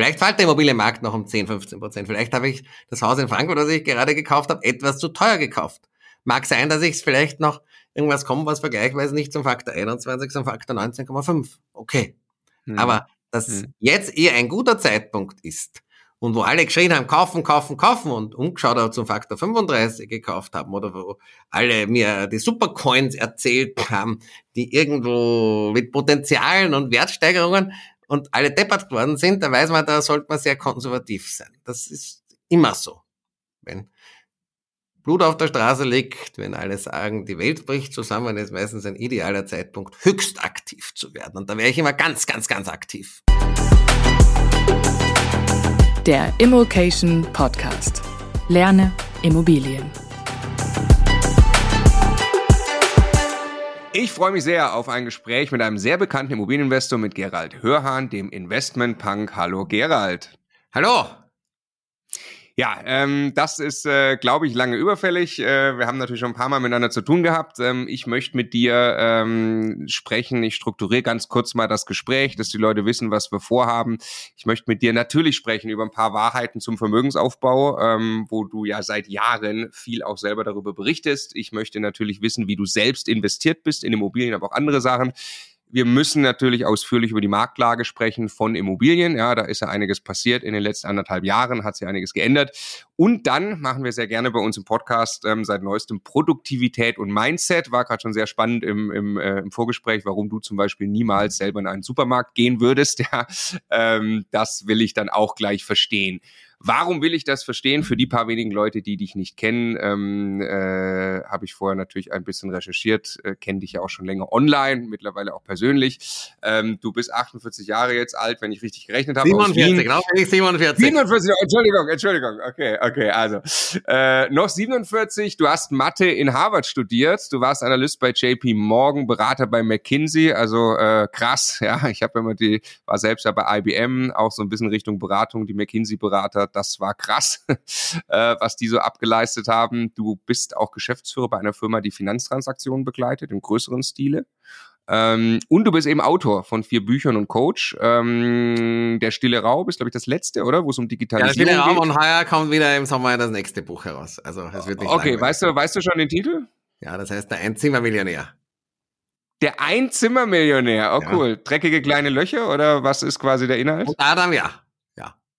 Vielleicht fällt der Immobilienmarkt noch um 10, 15 Prozent. Vielleicht habe ich das Haus in Frankfurt, das ich gerade gekauft habe, etwas zu teuer gekauft. Mag sein, dass ich es vielleicht noch irgendwas kommt, was vergleichsweise nicht zum Faktor 21, zum Faktor 19,5. Okay. Hm. Aber dass hm. jetzt eher ein guter Zeitpunkt ist und wo alle geschrien haben, kaufen, kaufen, kaufen und umgeschaut auch zum Faktor 35 gekauft haben oder wo alle mir die Supercoins erzählt haben, die irgendwo mit Potenzialen und Wertsteigerungen und alle deppert geworden sind, da weiß man, da sollte man sehr konservativ sein. Das ist immer so. Wenn Blut auf der Straße liegt, wenn alle sagen, die Welt bricht zusammen, ist meistens ein idealer Zeitpunkt, höchst aktiv zu werden. Und da wäre ich immer ganz, ganz, ganz aktiv. Der Immokation Podcast. Lerne Immobilien. Ich freue mich sehr auf ein Gespräch mit einem sehr bekannten Immobilieninvestor, mit Gerald Hörhahn, dem Investment Punk. Hallo Gerald. Hallo. Ja, ähm, das ist, äh, glaube ich, lange überfällig. Äh, wir haben natürlich schon ein paar Mal miteinander zu tun gehabt. Ähm, ich möchte mit dir ähm, sprechen. Ich strukturiere ganz kurz mal das Gespräch, dass die Leute wissen, was wir vorhaben. Ich möchte mit dir natürlich sprechen über ein paar Wahrheiten zum Vermögensaufbau, ähm, wo du ja seit Jahren viel auch selber darüber berichtest. Ich möchte natürlich wissen, wie du selbst investiert bist in Immobilien, aber auch andere Sachen. Wir müssen natürlich ausführlich über die Marktlage sprechen von Immobilien. Ja, da ist ja einiges passiert in den letzten anderthalb Jahren, hat sich einiges geändert. Und dann machen wir sehr gerne bei uns im Podcast ähm, seit neuestem Produktivität und Mindset. War gerade schon sehr spannend im, im, äh, im Vorgespräch, warum du zum Beispiel niemals selber in einen Supermarkt gehen würdest. Ja, ähm, das will ich dann auch gleich verstehen. Warum will ich das verstehen? Für die paar wenigen Leute, die dich nicht kennen, ähm, äh, habe ich vorher natürlich ein bisschen recherchiert, äh, kenne dich ja auch schon länger online, mittlerweile auch persönlich. Ähm, du bist 48 Jahre jetzt alt, wenn ich richtig gerechnet habe. 47, genau, ich 47. 47, Entschuldigung, Entschuldigung, okay, okay, also äh, noch 47, du hast Mathe in Harvard studiert, du warst Analyst bei JP Morgan, Berater bei McKinsey, also äh, krass, ja, ich habe immer die, war selbst ja bei IBM, auch so ein bisschen Richtung Beratung, die McKinsey-Berater das war krass, äh, was die so abgeleistet haben. Du bist auch Geschäftsführer bei einer Firma, die Finanztransaktionen begleitet, im größeren Stile. Ähm, und du bist eben Autor von vier Büchern und Coach. Ähm, der Stille Raum ist, glaube ich, das letzte, oder? Wo es um Digitalisierung geht. Ja, der Stille Raum und heuer kommt wieder im Sommer das nächste Buch heraus. Also es wird nicht Okay, weißt du, weißt du schon den Titel? Ja, das heißt der Einzimmermillionär. Der Einzimmermillionär, oh ja. cool. Dreckige kleine Löcher oder was ist quasi der Inhalt? Und Adam, ja.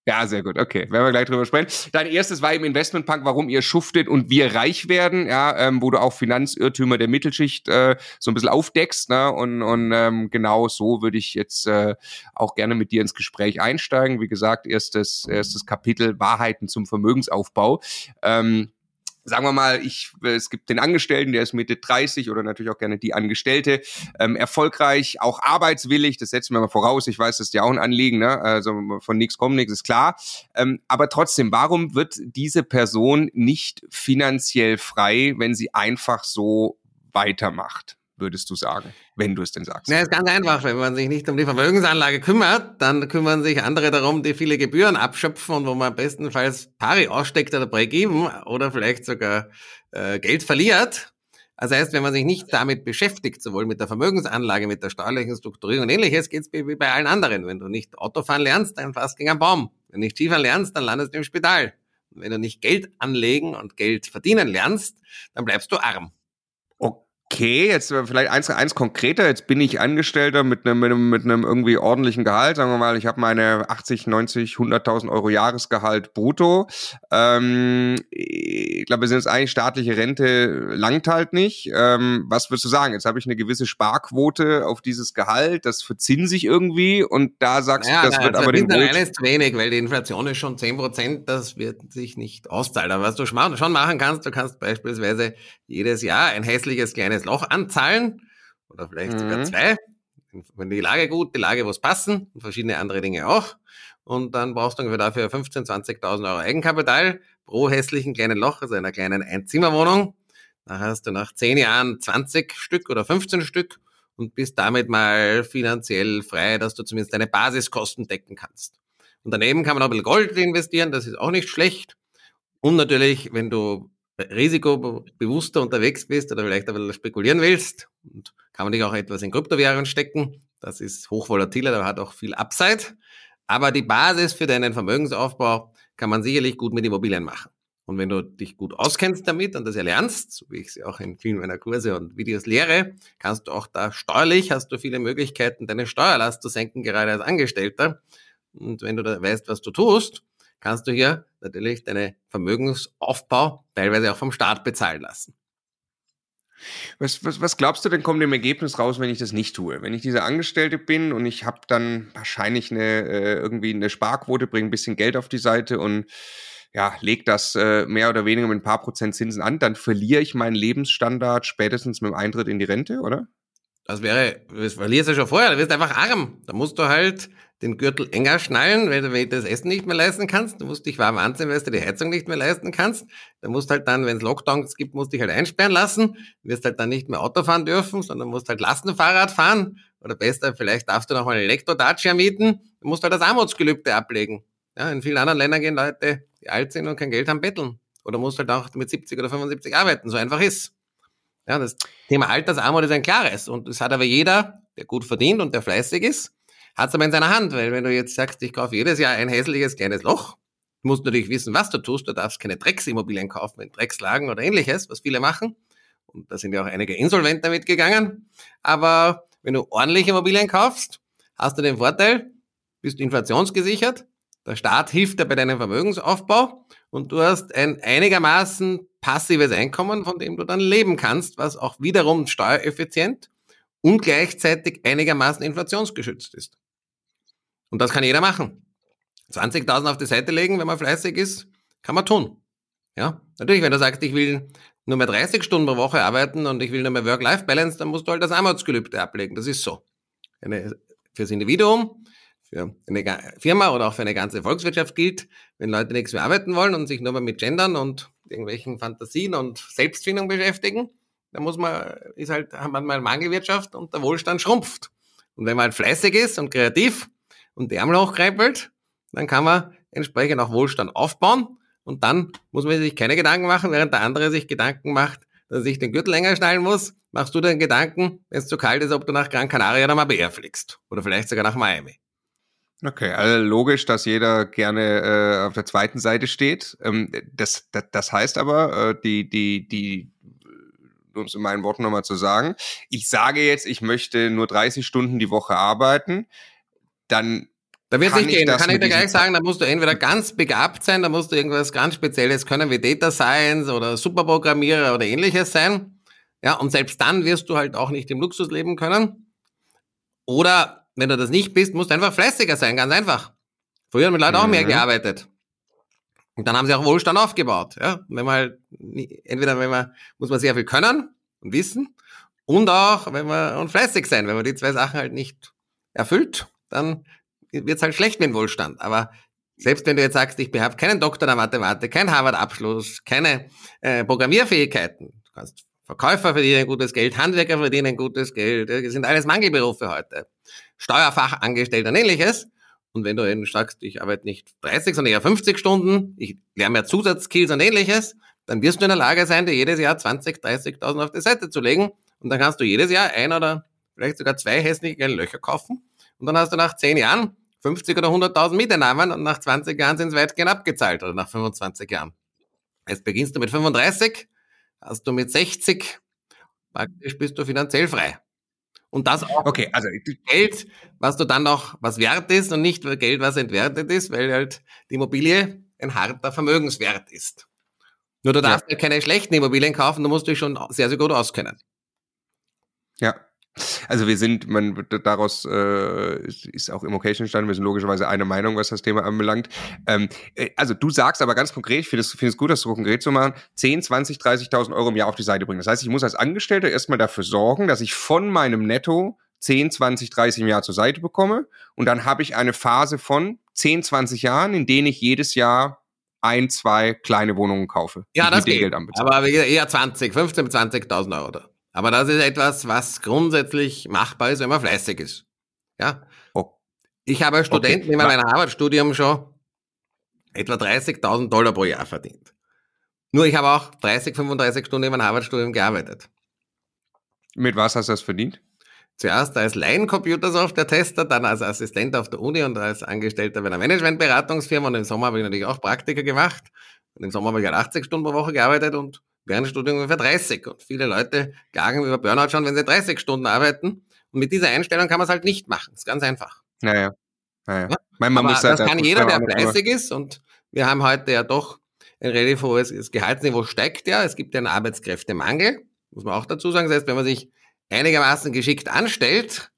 Ja, sehr gut. Okay, werden wir gleich drüber sprechen. Dein erstes war im Investmentpunk, warum ihr schuftet und wir reich werden, ja, ähm, wo du auch Finanzirrtümer der Mittelschicht äh, so ein bisschen aufdeckst, ne? Und, und ähm, genau so würde ich jetzt äh, auch gerne mit dir ins Gespräch einsteigen. Wie gesagt, erstes erstes Kapitel Wahrheiten zum Vermögensaufbau. Ähm, sagen wir mal, ich, es gibt den Angestellten, der ist Mitte 30 oder natürlich auch gerne die Angestellte, ähm, erfolgreich, auch arbeitswillig, das setzen wir mal voraus, ich weiß, das ist ja auch ein Anliegen, ne? also von nichts kommt nichts, ist klar. Ähm, aber trotzdem, warum wird diese Person nicht finanziell frei, wenn sie einfach so weitermacht? Würdest du sagen, wenn du es denn sagst? Na, ist ganz einfach. Wenn man sich nicht um die Vermögensanlage kümmert, dann kümmern sich andere darum, die viele Gebühren abschöpfen und wo man bestenfalls Pari aussteckt oder Break-Even oder vielleicht sogar äh, Geld verliert. Das heißt, wenn man sich nicht damit beschäftigt, sowohl mit der Vermögensanlage, mit der steuerlichen Strukturierung und ähnliches, geht es wie bei allen anderen. Wenn du nicht Autofahren lernst, dann fährst du gegen einen Baum. Wenn du nicht Skifahren lernst, dann landest du im Spital. Und wenn du nicht Geld anlegen und Geld verdienen lernst, dann bleibst du arm okay, jetzt vielleicht eins, eins konkreter, jetzt bin ich Angestellter mit einem, mit einem, mit einem irgendwie ordentlichen Gehalt, sagen wir mal, ich habe meine 80, 90, 100.000 Euro Jahresgehalt brutto. Ähm, ich glaube, wir sind jetzt eigentlich staatliche Rente langt halt nicht. Ähm, was würdest du sagen? Jetzt habe ich eine gewisse Sparquote auf dieses Gehalt, das verzinse ich irgendwie und da sagst ja, du, das na, wird aber den Wohl... ist zu wenig, weil die Inflation ist schon 10 Prozent, das wird sich nicht auszahlen. Aber was du schon machen kannst, du kannst beispielsweise jedes Jahr ein hässliches kleines kleines Loch anzahlen oder vielleicht mhm. sogar zwei. Wenn die Lage gut, die Lage was passen und verschiedene andere Dinge auch. Und dann brauchst du ungefähr dafür 15.000, 20.000 Euro Eigenkapital pro hässlichen kleinen Loch, also einer kleinen Einzimmerwohnung. Da hast du nach 10 Jahren 20 Stück oder 15 Stück und bist damit mal finanziell frei, dass du zumindest deine Basiskosten decken kannst. Und daneben kann man auch ein bisschen Gold investieren, das ist auch nicht schlecht. Und natürlich, wenn du risikobewusster unterwegs bist oder vielleicht ein bisschen spekulieren willst, und kann man dich auch etwas in Kryptowährungen stecken. Das ist hochvolatiler, da hat auch viel Upside. Aber die Basis für deinen Vermögensaufbau kann man sicherlich gut mit Immobilien machen. Und wenn du dich gut auskennst damit und das erlernst, so wie ich sie auch in vielen meiner Kurse und Videos lehre, kannst du auch da steuerlich, hast du viele Möglichkeiten, deine Steuerlast zu senken, gerade als Angestellter. Und wenn du da weißt, was du tust, kannst du hier natürlich deine Vermögensaufbau teilweise auch vom Staat bezahlen lassen. Was, was, was glaubst du denn, kommt im Ergebnis raus, wenn ich das nicht tue? Wenn ich dieser Angestellte bin und ich habe dann wahrscheinlich eine, äh, irgendwie eine Sparquote, bringe ein bisschen Geld auf die Seite und ja, leg das äh, mehr oder weniger mit ein paar Prozent Zinsen an, dann verliere ich meinen Lebensstandard spätestens mit dem Eintritt in die Rente, oder? Das wäre, das verlierst du schon vorher, du wirst einfach arm. Da musst du halt den Gürtel enger schnallen, weil du, du das Essen nicht mehr leisten kannst, du musst dich warm anziehen, weil du die Heizung nicht mehr leisten kannst. Da musst halt dann, wenn es Lockdowns gibt, musst dich halt einsperren lassen, du wirst halt dann nicht mehr Auto fahren dürfen, sondern musst halt Lastenfahrrad fahren. Oder besser, vielleicht darfst du noch mal einen Elektro-Dacia mieten, du musst halt das Armutsgelübde ablegen. Ja, in vielen anderen Ländern gehen Leute, die alt sind und kein Geld haben, betteln. Oder musst halt auch mit 70 oder 75 arbeiten, so einfach ist. Ja, das Thema Altersarmut ist ein klares. Und das hat aber jeder, der gut verdient und der fleißig ist, hat es aber in seiner Hand. Weil wenn du jetzt sagst, ich kaufe jedes Jahr ein hässliches kleines Loch, musst du natürlich wissen, was du tust. Du darfst keine Drecksimmobilien kaufen in Dreckslagen oder ähnliches, was viele machen. Und da sind ja auch einige insolvent damit gegangen. Aber wenn du ordentliche Immobilien kaufst, hast du den Vorteil, bist inflationsgesichert, der Staat hilft dir bei deinem Vermögensaufbau und du hast ein einigermaßen passives Einkommen, von dem du dann leben kannst, was auch wiederum steuereffizient und gleichzeitig einigermaßen inflationsgeschützt ist. Und das kann jeder machen. 20.000 auf die Seite legen, wenn man fleißig ist, kann man tun. Ja, natürlich, wenn du sagst, ich will nur mehr 30 Stunden pro Woche arbeiten und ich will nur mehr Work-Life-Balance, dann musst du halt das Armutsgelübde ablegen. Das ist so. Eine, fürs Individuum für eine Firma oder auch für eine ganze Volkswirtschaft gilt, wenn Leute nichts mehr arbeiten wollen und sich nur mal mit Gendern und irgendwelchen Fantasien und Selbstfindung beschäftigen, dann muss man, ist halt, hat man mal Mangelwirtschaft und der Wohlstand schrumpft. Und wenn man halt fleißig ist und kreativ und die Ärmel hochkrempelt, dann kann man entsprechend auch Wohlstand aufbauen und dann muss man sich keine Gedanken machen, während der andere sich Gedanken macht, dass er den Gürtel länger schnallen muss, machst du dir Gedanken, wenn es zu kalt ist, ob du nach Gran Canaria oder Marbella fliegst. Oder vielleicht sogar nach Miami. Okay, also logisch, dass jeder gerne äh, auf der zweiten Seite steht. Ähm, das, das, das heißt aber, äh, die, die, die, um es in meinen Worten nochmal zu sagen, ich sage jetzt, ich möchte nur 30 Stunden die Woche arbeiten, dann da wird nicht gehen, da kann ich dir gleich sagen, da musst du entweder ganz begabt sein, da musst du irgendwas ganz Spezielles können, wie Data Science oder Superprogrammierer oder ähnliches sein. Ja, und selbst dann wirst du halt auch nicht im Luxus leben können. Oder wenn du das nicht bist, musst du einfach fleißiger sein, ganz einfach. Früher haben die Leute mhm. auch mehr mhm. gearbeitet. Und dann haben sie auch Wohlstand aufgebaut. Ja? Wenn man halt, entweder wenn man, muss man sehr viel können und wissen und auch, wenn man, und fleißig sein. Wenn man die zwei Sachen halt nicht erfüllt, dann wird es halt schlecht mit dem Wohlstand. Aber selbst wenn du jetzt sagst, ich habe keinen Doktor der Mathematik, keinen Harvard-Abschluss, keine äh, Programmierfähigkeiten, du kannst Verkäufer verdienen gutes Geld, Handwerker verdienen gutes Geld, das sind alles Mangelberufe heute. Steuerfachangestellter und ähnliches. Und wenn du eben sagst, ich arbeite nicht 30, sondern eher 50 Stunden, ich lerne mehr Zusatzskills und ähnliches, dann wirst du in der Lage sein, dir jedes Jahr 20, 30.000 auf die Seite zu legen. Und dann kannst du jedes Jahr ein oder vielleicht sogar zwei hässliche Löcher kaufen. Und dann hast du nach 10 Jahren 50 oder 100.000 Mieteinnahmen und nach 20 Jahren sind es weitgehend abgezahlt oder nach 25 Jahren. Jetzt beginnst du mit 35, hast du mit 60, praktisch bist du finanziell frei. Und das auch okay, also Geld, was du dann noch was wert ist und nicht Geld, was entwertet ist, weil halt die Immobilie ein harter Vermögenswert ist. Nur du darfst ja. halt keine schlechten Immobilien kaufen, du musst dich schon sehr, sehr gut auskennen. Ja, also wir sind, man daraus äh, ist auch Immocation entstanden, wir sind logischerweise eine Meinung, was das Thema anbelangt. Ähm, äh, also du sagst aber ganz konkret, ich finde es find gut, das so konkret zu machen, 10, 20, 30.000 Euro im Jahr auf die Seite bringen. Das heißt, ich muss als Angestellter erstmal dafür sorgen, dass ich von meinem Netto 10, 20, 30 im Jahr zur Seite bekomme und dann habe ich eine Phase von 10, 20 Jahren, in denen ich jedes Jahr ein, zwei kleine Wohnungen kaufe. Ja, das geht. Aber eher 20, 15 bis 20.000 Euro. Aber das ist etwas, was grundsätzlich machbar ist, wenn man fleißig ist. Ja. Oh. Ich habe als Student okay. in meinem Harvard-Studium schon etwa 30.000 Dollar pro Jahr verdient. Nur ich habe auch 30, 35 Stunden in meinem Harvard-Studium gearbeitet. Mit was hast du das verdient? zuerst als Laien-Computersoftware-Tester, dann als Assistent auf der Uni und als Angestellter bei einer Managementberatungsfirma und im Sommer habe ich natürlich auch Praktika gemacht. Und im Sommer habe ich halt 80 Stunden pro Woche gearbeitet und während des Studiums ungefähr 30. Und viele Leute klagen über Burnout schon, wenn sie 30 Stunden arbeiten. Und mit dieser Einstellung kann man es halt nicht machen. Das ist ganz einfach. Naja. naja. Ja? Man, man Aber halt das kann jeder, der fleißig ist. Und wir haben heute ja doch ein relativ hohes Gehaltsniveau steigt ja. Es gibt ja einen Arbeitskräftemangel, muss man auch dazu sagen. Das heißt, wenn man sich einigermaßen geschickt anstellt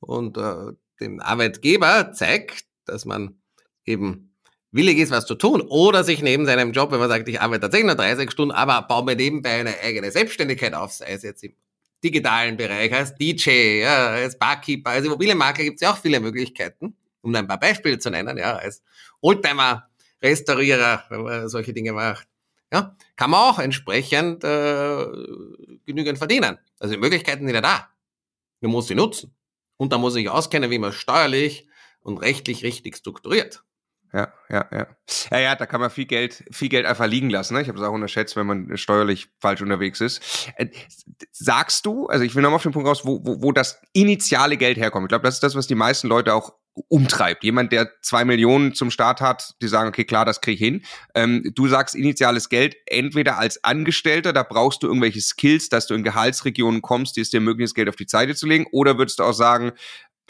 und äh, dem Arbeitgeber zeigt, dass man eben willig ist, was zu tun oder sich neben seinem Job, wenn man sagt, ich arbeite tatsächlich nur 30 Stunden, aber baue mir nebenbei eine eigene Selbstständigkeit auf, sei es jetzt im digitalen Bereich, als DJ, ja, als Barkeeper, als Immobilienmakler gibt es ja auch viele Möglichkeiten, um ein paar Beispiele zu nennen, ja, als Oldtimer-Restaurierer, wenn man solche Dinge macht. Ja, kann man auch entsprechend äh, genügend verdienen. Also die Möglichkeiten sind ja da. Man muss sie nutzen. Und da muss ich auskennen, wie man steuerlich und rechtlich richtig strukturiert ja, ja, ja. Ja, ja, da kann man viel Geld, viel Geld einfach liegen lassen. Ne? Ich habe es auch unterschätzt, wenn man steuerlich falsch unterwegs ist. Äh, sagst du, also ich will nochmal auf den Punkt raus, wo, wo, wo das initiale Geld herkommt. Ich glaube, das ist das, was die meisten Leute auch umtreibt. Jemand, der zwei Millionen zum Start hat, die sagen, okay, klar, das kriege ich hin. Ähm, du sagst initiales Geld entweder als Angestellter, da brauchst du irgendwelche Skills, dass du in Gehaltsregionen kommst, die es dir ermöglichen, das Geld auf die Seite zu legen, oder würdest du auch sagen,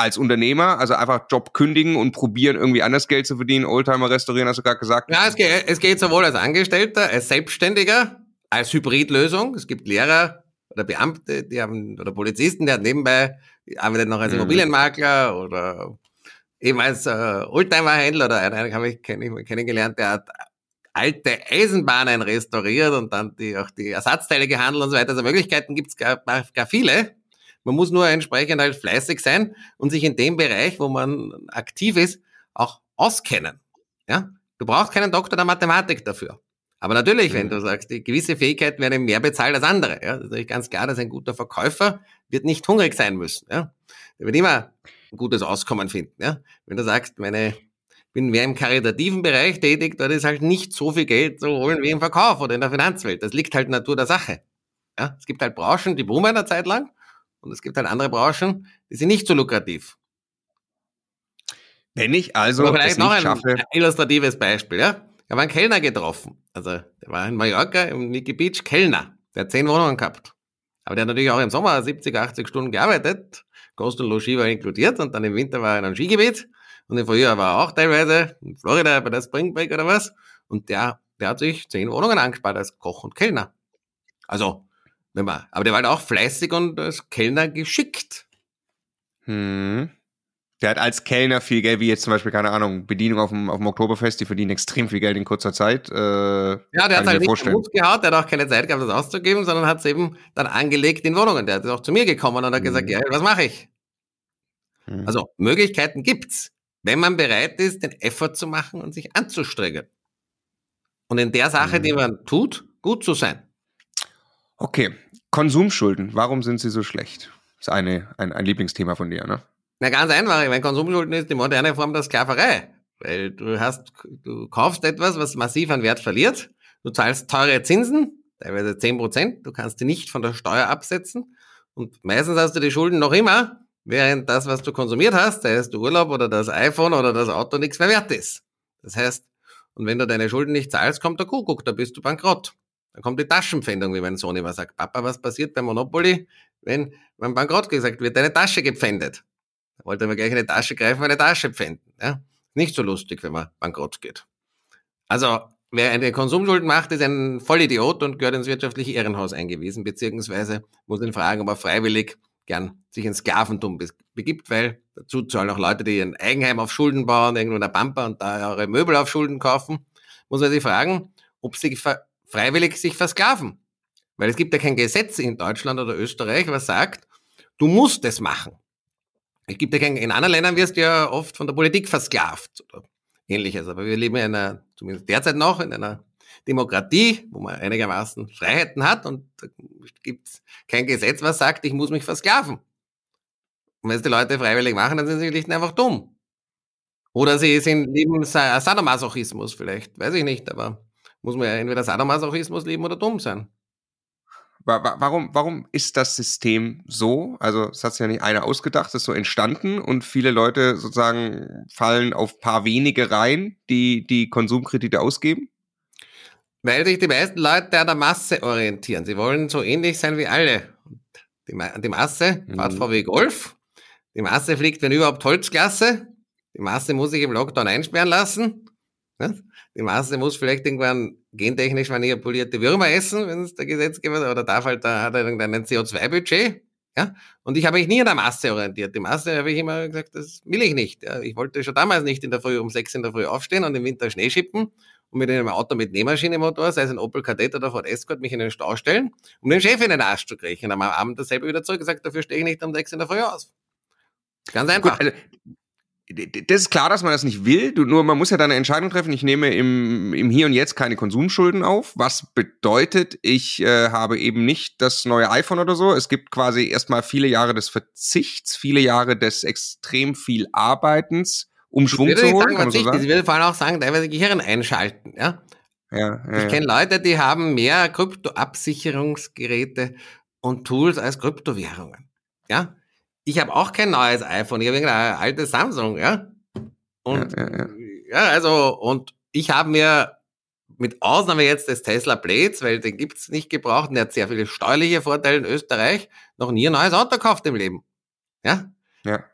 als Unternehmer, also einfach Job kündigen und probieren, irgendwie anders Geld zu verdienen, Oldtimer restaurieren, hast du gerade gesagt? Ja, es geht, es geht sowohl als Angestellter, als Selbstständiger, als Hybridlösung. Es gibt Lehrer oder Beamte, die haben, oder Polizisten, die haben nebenbei, arbeitet noch als mhm. Immobilienmakler oder eben als äh, Oldtimer-Händler oder einen habe ich kenn, kennengelernt, der hat alte Eisenbahnen restauriert und dann die, auch die Ersatzteile gehandelt und so weiter. Also Möglichkeiten gibt es gar, gar viele. Man muss nur entsprechend halt fleißig sein und sich in dem Bereich, wo man aktiv ist, auch auskennen. Ja? Du brauchst keinen Doktor der Mathematik dafür. Aber natürlich, mhm. wenn du sagst, die gewisse Fähigkeiten werden mehr bezahlt als andere. Ja? Das ist natürlich ganz klar, dass ein guter Verkäufer wird nicht hungrig sein müssen. Ja? Der wird immer ein gutes Auskommen finden. Ja? Wenn du sagst, meine bin mehr im karitativen Bereich tätig, dort ist halt nicht so viel Geld zu holen wie im Verkauf oder in der Finanzwelt. Das liegt halt Natur der Sache. Ja? Es gibt halt Branchen, die boomen eine Zeit lang und es gibt halt andere Branchen, die sind nicht so lukrativ. Wenn ich also Aber vielleicht noch ein, schaffe. illustratives Beispiel, ja. Ich habe einen Kellner getroffen. Also, der war in Mallorca im Nikki Beach Kellner. Der hat zehn Wohnungen gehabt. Aber der hat natürlich auch im Sommer 70, 80 Stunden gearbeitet. Kost und Logis war inkludiert und dann im Winter war er in einem Skigebiet. Und im Frühjahr war er auch teilweise in Florida bei der Spring Break oder was. Und der, der hat sich zehn Wohnungen angespart als Koch und Kellner. Also, aber der war halt auch fleißig und als Kellner geschickt. Hm. Der hat als Kellner viel Geld, wie jetzt zum Beispiel, keine Ahnung, Bedienung auf dem, auf dem Oktoberfest, die verdienen extrem viel Geld in kurzer Zeit. Äh, ja, der hat halt nicht Mut gehabt, der hat auch keine Zeit gehabt, das auszugeben, sondern hat es eben dann angelegt in Wohnungen. Der ist auch zu mir gekommen und hat gesagt, mhm. ja, was mache ich? Mhm. Also, Möglichkeiten gibt's, wenn man bereit ist, den Effort zu machen und sich anzustrengen. Und in der Sache, mhm. die man tut, gut zu sein. Okay, Konsumschulden, warum sind sie so schlecht? Das ist eine, ein, ein Lieblingsthema von dir, ne? Na, ganz einfach. Ich meine, Konsumschulden ist die moderne Form der Sklaverei. Weil du hast, du kaufst etwas, was massiv an Wert verliert. Du zahlst teure Zinsen, teilweise zehn Prozent. Du kannst die nicht von der Steuer absetzen. Und meistens hast du die Schulden noch immer, während das, was du konsumiert hast, sei es der Urlaub oder das iPhone oder das Auto, nichts mehr wert ist. Das heißt, und wenn du deine Schulden nicht zahlst, kommt der Kuckuck, da bist du bankrott. Dann kommt die Taschenpfändung, wie mein Sohn immer sagt. Papa, was passiert beim Monopoly, wenn beim Bankrott gesagt wird, deine Tasche gepfändet? Da wollte man gleich eine Tasche greifen, eine Tasche pfänden. Ja? Nicht so lustig, wenn man bankrott geht. Also, wer eine Konsumschuld macht, ist ein Vollidiot und gehört ins wirtschaftliche Ehrenhaus eingewiesen, beziehungsweise muss ihn fragen, ob er freiwillig gern sich ins Sklaventum begibt, weil dazu zahlen auch Leute, die ein Eigenheim auf Schulden bauen, irgendwo in der Pampa und da ihre Möbel auf Schulden kaufen, muss man sich fragen, ob sie freiwillig sich versklaven. Weil es gibt ja kein Gesetz in Deutschland oder Österreich, was sagt, du musst es machen. Es gibt ja kein, in anderen Ländern wirst du ja oft von der Politik versklavt oder ähnliches. Aber wir leben in einer, zumindest derzeit noch, in einer Demokratie, wo man einigermaßen Freiheiten hat und da gibt es kein Gesetz, was sagt, ich muss mich versklaven. Und wenn es die Leute freiwillig machen, dann sind sie nicht einfach dumm. Oder sie sind lieben Sadomasochismus vielleicht, weiß ich nicht, aber muss man ja entweder Sadomasochismus lieben oder dumm sein. Warum, warum ist das System so? Also es hat sich ja nicht einer ausgedacht, es ist so entstanden und viele Leute sozusagen fallen auf paar wenige rein, die die Konsumkredite ausgeben? Weil sich die meisten Leute an der Masse orientieren. Sie wollen so ähnlich sein wie alle. Die, Ma die Masse fährt mhm. VW Golf, die Masse fliegt, wenn überhaupt, Holzklasse, die Masse muss sich im Lockdown einsperren lassen. Die Masse muss vielleicht irgendwann gentechnisch manipulierte Würmer essen, wenn es der Gesetzgeber oder darf halt, da hat er irgendein CO2-Budget. Ja? Und ich habe mich nie an der Masse orientiert. Die Masse habe ich immer gesagt, das will ich nicht. Ja? Ich wollte schon damals nicht in der Früh um sechs in der Früh aufstehen und im Winter Schnee schippen und mit einem Auto mit Nähmaschinemotor, sei es ein Opel Kadett oder Ford Escort, mich in den Stau stellen, um den Chef in den Arsch zu kriechen. Und am Abend dasselbe wieder zurück gesagt, dafür stehe ich nicht um sechs in der Früh aus. Ganz einfach. Gut, also das ist klar, dass man das nicht will. Du, nur man muss ja dann eine Entscheidung treffen. Ich nehme im, im Hier und Jetzt keine Konsumschulden auf. Was bedeutet, ich äh, habe eben nicht das neue iPhone oder so. Es gibt quasi erstmal viele Jahre des Verzichts, viele Jahre des extrem viel Arbeitens, um Schwung zu holen. Sagen, so sagen? Ich würde vor allem auch sagen, teilweise Gehirn einschalten. Ja? Ja, ja, ich kenne Leute, die haben mehr Kryptoabsicherungsgeräte und Tools als Kryptowährungen. Ja, ich habe auch kein neues iPhone, ich habe ein altes Samsung, ja. Und ja, ja, ja. ja also, und ich habe mir mit Ausnahme jetzt des Tesla Blades, weil den gibt's nicht gebraucht und der hat sehr viele steuerliche Vorteile in Österreich, noch nie ein neues Auto gekauft im Leben. Ja? Ja.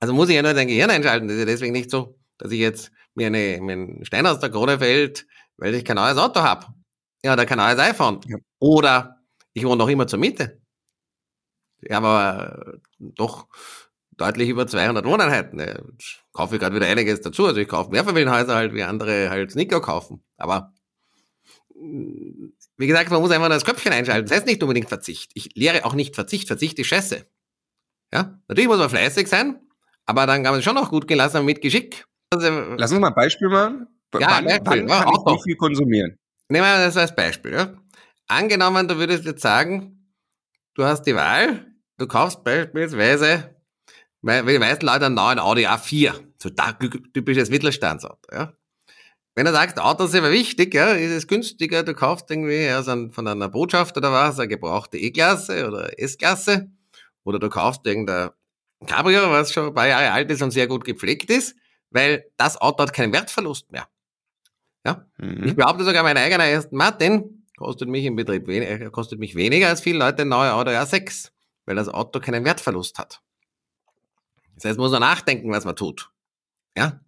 Also muss ich ja nur dein Gehirn einschalten. Das ist ja deswegen nicht so, dass ich jetzt mir, eine, mir einen Stein aus der Krone fällt, weil ich kein neues Auto habe. Ja, oder kein neues iPhone. Ja. Oder ich wohne noch immer zur Miete. Habe aber doch deutlich über 200 Wohneinheiten. Ich kaufe gerade wieder einiges dazu. Also ich kaufe Mehrfamilienhäuser halt, wie andere halt Sneaker kaufen. Aber mm, wie gesagt, man muss einfach das Köpfchen einschalten. Das heißt nicht unbedingt Verzicht. Ich lehre auch nicht Verzicht. Verzicht ist Scheiße. Ja, natürlich muss man fleißig sein, aber dann kann man es schon noch gut gelassen mit Geschick. Also, Lass uns mal ein Beispiel machen. Ja, wann, Beispiel. wann kann ja, ich wie viel konsumieren? Nehmen wir das als Beispiel. Ja. Angenommen, du würdest jetzt sagen, du hast die Wahl, du kaufst beispielsweise, weil die meisten Leute einen neuen Audi A4, so typisches Mittelstandsauto, ja. Wenn du sagst, Autos sind aber wichtig, ja, ist es günstiger, du kaufst irgendwie ja, von einer Botschaft oder was, eine gebrauchte E-Klasse oder S-Klasse, oder du kaufst irgendein Cabrio, was schon ein paar Jahre alt ist und sehr gut gepflegt ist, weil das Auto hat keinen Wertverlust mehr. Ja? Mhm. Ich behaupte sogar, mein eigener Aston Martin kostet mich im Betrieb weniger, kostet mich weniger als viele Leute ein neuer Auto A6 weil das Auto keinen Wertverlust hat. Das heißt, man muss man nachdenken, was man tut. Ja?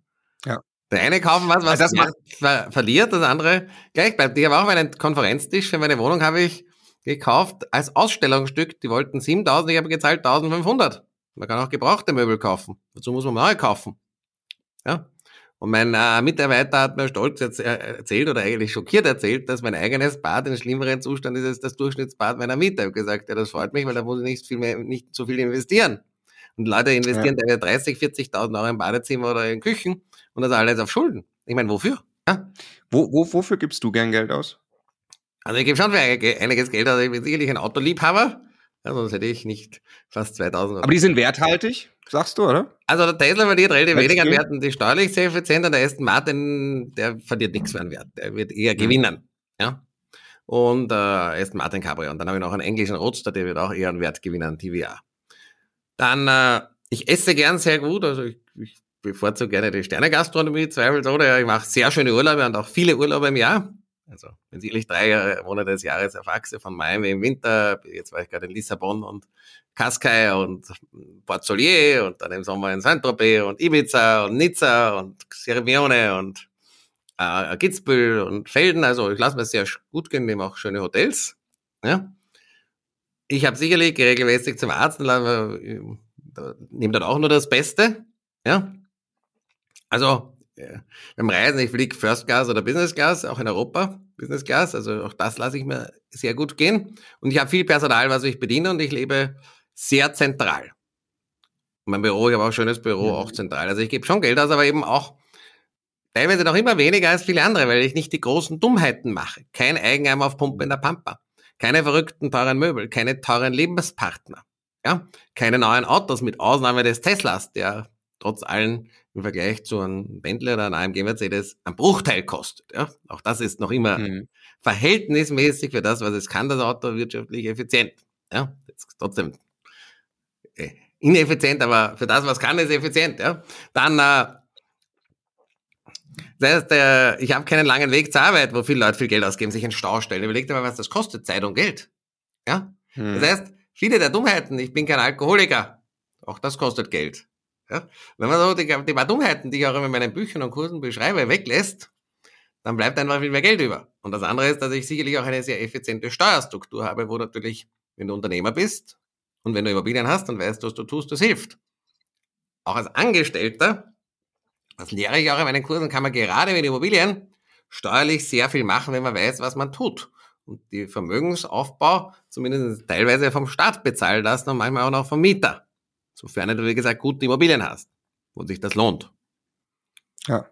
Ja. Der eine kaufen was, was also das ver verliert, das andere gleich bleibt. Ich habe auch meinen Konferenztisch für meine Wohnung habe ich gekauft als Ausstellungsstück. Die wollten 7000, ich habe gezahlt 1500. Man kann auch gebrauchte Möbel kaufen. Dazu muss man neue kaufen. Ja. Und mein äh, Mitarbeiter hat mir stolz erzählt oder eigentlich schockiert erzählt, dass mein eigenes Bad in schlimmeren Zustand ist als das Durchschnittsbad meiner Mieter. Ich habe gesagt, ja, das freut mich, weil da muss ich nicht viel mehr, nicht so viel investieren. Und Leute investieren ja. 30, 40.000 Euro im Badezimmer oder in Küchen und das alles auf Schulden. Ich meine, wofür? Ja? Wo, wo, wofür gibst du gern Geld aus? Also ich gebe schon für einiges Geld aus. Ich bin sicherlich ein Autoliebhaber. Ja, sonst hätte ich nicht fast 2000 Euro. Aber die sind werthaltig? Sagst du, oder? Also der Tesla verliert relativ weniger an Werten, die steuerlich sehr effizient und der Aston Martin, der verliert nichts mehr an Wert. Der wird eher mhm. gewinnen. Ja. Und äh, Aston Martin Cabrio. Und dann habe ich noch einen englischen Roadster, der wird auch eher an Wert gewinnen, TVA. Dann, äh, ich esse gern sehr gut, also ich, ich bevorzuge gerne die Sternegastronomie, zweifelsohne. Ich mache sehr schöne Urlaube und auch viele Urlaube im Jahr. Also wenn sicherlich drei Monate des Jahres auf Achse von Miami im Winter, jetzt war ich gerade in Lissabon und Cascais und Port Solier und dann im Sommer in Saint-Tropez und Ibiza und Nizza und Sierra und äh, Kitzbühel und Felden. Also ich lasse mir sehr gut gehen, nehme auch schöne Hotels. Ja. Ich habe sicherlich regelmäßig zum Arzt und nehme dann auch nur das Beste. Ja. Also ja, beim Reisen, ich fliege First Class oder Business Class, auch in Europa Business Class, also auch das lasse ich mir sehr gut gehen. Und ich habe viel Personal, was ich bediene und ich lebe sehr zentral. Mein Büro, ich habe auch ein schönes Büro, auch zentral. Also ich gebe schon Geld aus, aber eben auch teilweise noch immer weniger als viele andere, weil ich nicht die großen Dummheiten mache. Kein Eigenheim auf Pumpe in der Pampa. Keine verrückten teuren Möbel, keine teuren Lebenspartner. Ja, keine neuen Autos mit Ausnahme des Teslas, der trotz allen im Vergleich zu einem Bentley oder einem AMG Mercedes ein Bruchteil kostet. Ja? Auch das ist noch immer mhm. verhältnismäßig für das, was es kann, das Auto wirtschaftlich effizient. Ja? Jetzt trotzdem äh, ineffizient, aber für das, was kann, ist effizient. Ja? Dann, äh, das heißt, äh, ich habe keinen langen Weg zur Arbeit, wo viele Leute viel Geld ausgeben, sich in Stau stellen. Überlegt mal, was das kostet, Zeit und Geld. Ja? Mhm. Das heißt, viele der Dummheiten, ich bin kein Alkoholiker, auch das kostet Geld. Ja? Wenn man so die, die paar Dummheiten, die ich auch in meinen Büchern und Kursen beschreibe, weglässt, dann bleibt einfach viel mehr Geld über. Und das andere ist, dass ich sicherlich auch eine sehr effiziente Steuerstruktur habe, wo natürlich, wenn du Unternehmer bist und wenn du Immobilien hast und weißt, was du tust, das hilft. Auch als Angestellter, das lehre ich auch in meinen Kursen, kann man gerade mit Immobilien steuerlich sehr viel machen, wenn man weiß, was man tut. Und die Vermögensaufbau zumindest teilweise vom Staat bezahlen lassen und manchmal auch noch vom Mieter. Sofern du, wie gesagt, gute Immobilien hast, wo sich das lohnt. Ja.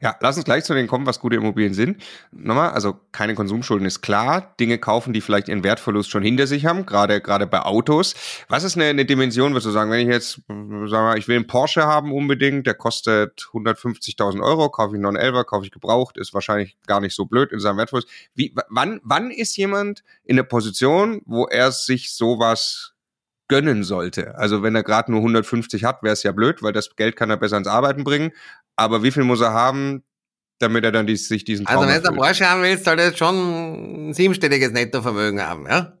Ja, lass uns gleich zu denen kommen, was gute Immobilien sind. Nochmal, also keine Konsumschulden ist klar. Dinge kaufen, die vielleicht ihren Wertverlust schon hinter sich haben, gerade, gerade bei Autos. Was ist eine, eine Dimension, würdest du sagen, wenn ich jetzt, sagen wir, ich will einen Porsche haben unbedingt, der kostet 150.000 Euro, kaufe ich einen 911er, kaufe ich gebraucht, ist wahrscheinlich gar nicht so blöd in seinem Wertverlust. Wie, wann, wann ist jemand in der Position, wo er sich sowas gönnen sollte. Also wenn er gerade nur 150 hat, wäre es ja blöd, weil das Geld kann er besser ins Arbeiten bringen. Aber wie viel muss er haben, damit er dann dies, sich diesen Traum Also wenn du einen Porsche haben willst, soll er schon ein siebenstelliges Nettovermögen haben, ja?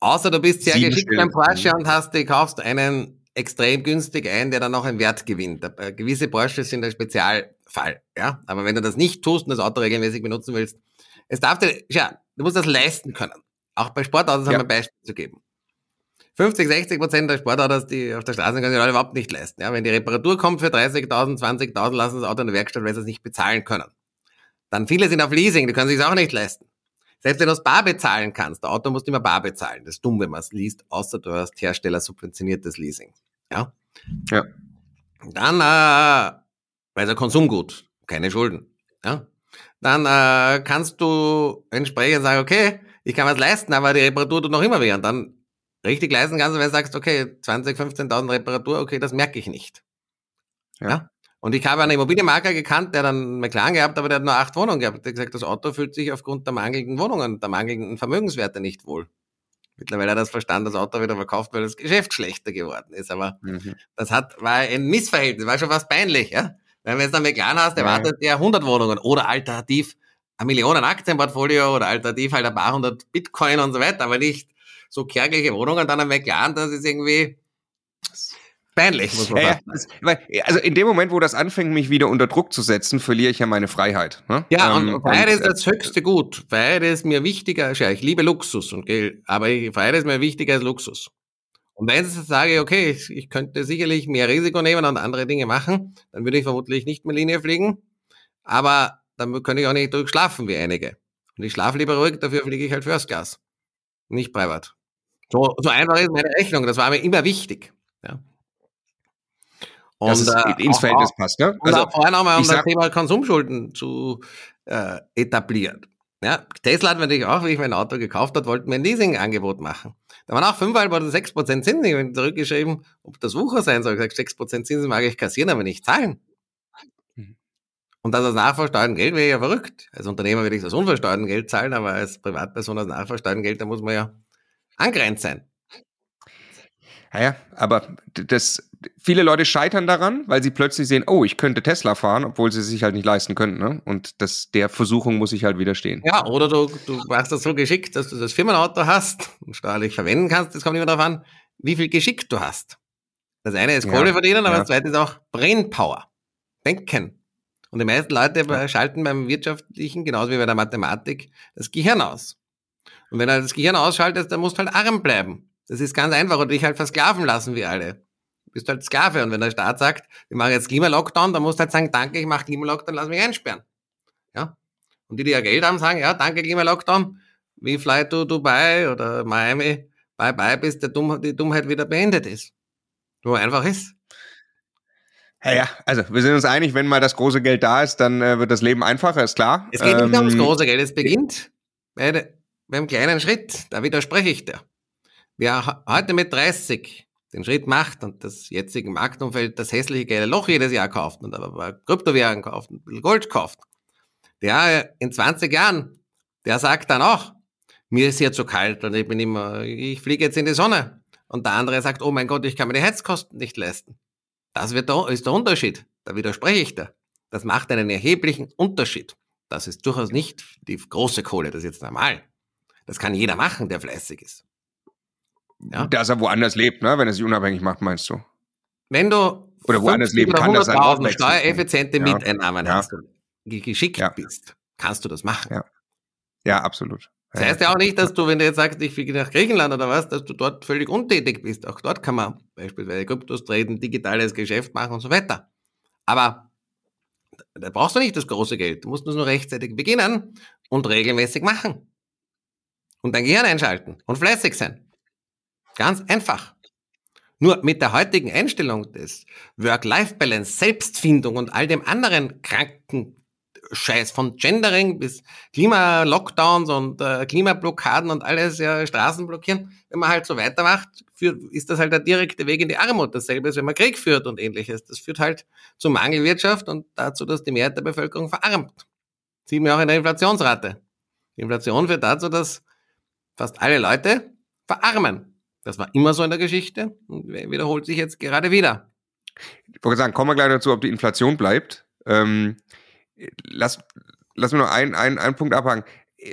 Außer du bist sehr geschickt beim Porsche und hast, du kaufst einen extrem günstig ein, der dann noch einen Wert gewinnt. Äh, gewisse Porsche sind ein Spezialfall, ja? Aber wenn du das nicht tust und das Auto regelmäßig benutzen willst, es darf dir, ja, du musst das leisten können. Auch bei Sportautos ja. haben wir ein Beispiel zu geben. 50, 60 Prozent der Sportautos, die auf der Straße können, sich überhaupt nicht leisten. Ja, wenn die Reparatur kommt für 30.000, 20.000, lassen das Auto in der Werkstatt, weil sie es nicht bezahlen können. Dann viele sind auf Leasing, die können sich auch nicht leisten. Selbst wenn du es bar bezahlen kannst, der Auto musst du immer bar bezahlen. Das ist dumm, wenn man es liest, außer du hast Hersteller subventioniertes Leasing. Ja. Ja. Dann, äh, weil der Konsumgut, keine Schulden. Ja. Dann äh, kannst du entsprechend sagen, okay, ich kann was leisten, aber die Reparatur tut noch immer weh. Und dann richtig leisten kannst, wenn du sagst, okay, 20, 15.000 Reparatur, okay, das merke ich nicht. Ja. ja. Und ich habe einen Immobilienmakler gekannt, der dann McLaren gehabt, aber der hat nur acht Wohnungen gehabt. Der hat gesagt, das Auto fühlt sich aufgrund der mangelnden Wohnungen, der mangelnden Vermögenswerte nicht wohl. Mittlerweile hat er das verstanden, das Auto wieder verkauft, weil das Geschäft schlechter geworden ist. Aber mhm. das hat, war ein Missverhältnis, war schon fast peinlich, ja. Wenn du jetzt einen McLaren hast, erwartet ja. der 100 Wohnungen oder alternativ ein Millionen Aktienportfolio oder alternativ halt ein paar hundert Bitcoin und so weiter, aber nicht so kärgliche Wohnungen dann am McLaren, das ist irgendwie peinlich, muss man ja, sagen. also in dem Moment, wo das anfängt, mich wieder unter Druck zu setzen, verliere ich ja meine Freiheit. Ne? Ja, ähm, und Freiheit ist das höchste Gut. Freiheit ist mir wichtiger, ja, ich liebe Luxus und Geld, aber Freiheit ist mir wichtiger als Luxus. Und wenn ich sage, okay, ich, ich könnte sicherlich mehr Risiko nehmen und andere Dinge machen, dann würde ich vermutlich nicht mehr Linie fliegen. Aber dann könnte ich auch nicht durchschlafen wie einige. Und ich schlafe lieber ruhig, dafür fliege ich halt First Class. Nicht Privat. So, so einfach ist meine Rechnung. Das war mir immer wichtig. Ja. Und, Dass es äh, ins Verhältnis passt, ne? Also, und vorher nochmal, um das Thema Konsumschulden zu äh, etablieren. Ja, Tesla hat natürlich auch, wie ich mein Auto gekauft hat, wollten mir ein Leasingangebot machen. Da waren auch 5 oder 6 Prozent Zinsen. Ich habe zurückgeschrieben, ob das Wucher sein soll. Ich habe gesagt, 6 Prozent Zinsen mag ich kassieren, aber nicht zahlen. Mhm. Und das aus nachversteuertem Geld wäre ja verrückt. Als Unternehmer würde ich das unversteuerten Geld zahlen, aber als Privatperson aus nachversteuertem Geld, da muss man ja angrenzt sein. Ja, ja, aber das, viele Leute scheitern daran, weil sie plötzlich sehen, oh, ich könnte Tesla fahren, obwohl sie sich halt nicht leisten können. Ne? Und das, der Versuchung muss ich halt widerstehen. Ja, oder du, du machst das so geschickt, dass du das Firmenauto hast und steuerlich verwenden kannst. Das kommt immer darauf an, wie viel Geschick du hast. Das eine ist Kohle ja, verdienen, aber ja. das zweite ist auch Brainpower. Denken. Und die meisten Leute ja. schalten beim Wirtschaftlichen, genauso wie bei der Mathematik, das Gehirn aus. Und wenn er das Gehirn ausschaltet, dann musst du halt arm bleiben. Das ist ganz einfach und dich halt versklaven lassen wie alle. Du bist halt Sklave und wenn der Staat sagt, wir machen jetzt Klimalockdown, dann musst du halt sagen, danke, ich mache Klimalockdown, lass mich einsperren. Ja? Und die, die ja Geld haben, sagen, ja, danke Klimalockdown, wie fly to Dubai oder Miami, bye bye, bis der Dumm, die Dummheit wieder beendet ist. Nur einfach ist. Ja, ja, also wir sind uns einig, wenn mal das große Geld da ist, dann äh, wird das Leben einfacher, ist klar. Es geht ähm, nicht ums große Geld, es beginnt bei, beim kleinen Schritt, da widerspreche ich dir. Wer heute mit 30 den Schritt macht und das jetzige Marktumfeld das hässliche gelbe Loch jedes Jahr kauft und aber Kryptowährungen kauft und Gold kauft, der in 20 Jahren, der sagt dann auch, mir ist hier zu kalt und ich bin immer, ich fliege jetzt in die Sonne. Und der andere sagt, oh mein Gott, ich kann mir die Heizkosten nicht leisten. Das wird der, ist der Unterschied. Da widerspreche ich da. Das macht einen erheblichen Unterschied. Das ist durchaus nicht die große Kohle, das ist jetzt normal. Das kann jeder machen, der fleißig ist. Ja? Dass er woanders lebt, ne? wenn er sich unabhängig macht, meinst du? Wenn du oder woanders leben kann, dass er steuereffiziente ja. Miteinnahmen ja. hast geschickt ja. bist, kannst du das machen. Ja, ja absolut. Das heißt ja auch nicht, dass du, wenn du jetzt sagst, ich fliege nach Griechenland oder was, dass du dort völlig untätig bist. Auch dort kann man beispielsweise Kryptos treten, digitales Geschäft machen und so weiter. Aber da brauchst du nicht das große Geld. Du musst nur rechtzeitig beginnen und regelmäßig machen. Und dein Gehirn einschalten und fleißig sein. Ganz einfach. Nur mit der heutigen Einstellung des Work-Life-Balance, Selbstfindung und all dem anderen kranken Scheiß von Gendering bis Klima-Lockdowns und äh, Klimablockaden und alles, ja, Straßen blockieren. Wenn man halt so weitermacht, führt, ist das halt der direkte Weg in die Armut. Dasselbe ist, wenn man Krieg führt und ähnliches. Das führt halt zu Mangelwirtschaft und dazu, dass die Mehrheit der Bevölkerung verarmt. Sieht man auch in der Inflationsrate. Die Inflation führt dazu, dass fast alle Leute verarmen. Das war immer so in der Geschichte und wiederholt sich jetzt gerade wieder. Ich wollte sagen, kommen wir gleich dazu, ob die Inflation bleibt. Ähm, lass, lass mir noch einen, einen, einen Punkt abhangen.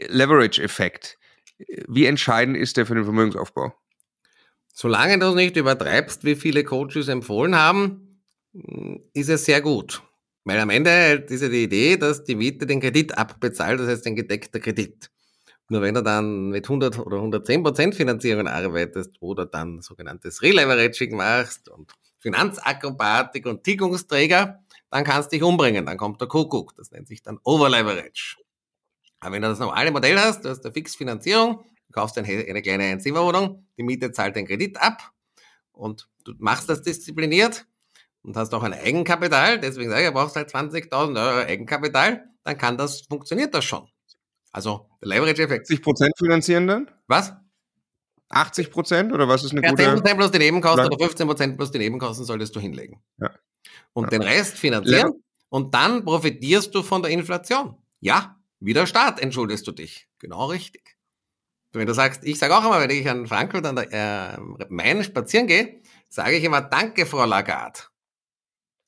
Leverage-Effekt. Wie entscheidend ist der für den Vermögensaufbau? Solange du es nicht übertreibst, wie viele Coaches empfohlen haben, ist es sehr gut. Weil am Ende ist ja die Idee, dass die Miete den Kredit abbezahlt, das heißt ein gedeckter Kredit. Nur wenn du dann mit 100 oder 110 Prozent Finanzierung arbeitest oder dann sogenanntes Releveraging machst und Finanzakrobatik und Tickungsträger, dann kannst du dich umbringen, dann kommt der Kuckuck. Das nennt sich dann Overleverage. Aber wenn du das normale Modell hast, du hast eine Fixfinanzierung, du kaufst eine, eine kleine Einzimmerwohnung, die Miete zahlt den Kredit ab und du machst das diszipliniert und hast auch ein Eigenkapital, deswegen sage ich, du brauchst halt 20.000 Euro Eigenkapital, dann kann das, funktioniert das schon. Also der Leverage-Effekt. 80 Prozent finanzieren dann? Was? 80 Prozent oder was ist eine ja, gute? 10 Prozent plus die Nebenkosten oder 15 Prozent plus die Nebenkosten solltest du hinlegen. Ja. Und ja. den Rest finanzieren ja. und dann profitierst du von der Inflation. Ja, wie der Staat entschuldest du dich. Genau richtig. Wenn du sagst, ich sage auch immer, wenn ich an Frankfurt an der äh, Main spazieren gehe, sage ich immer Danke, Frau Lagarde.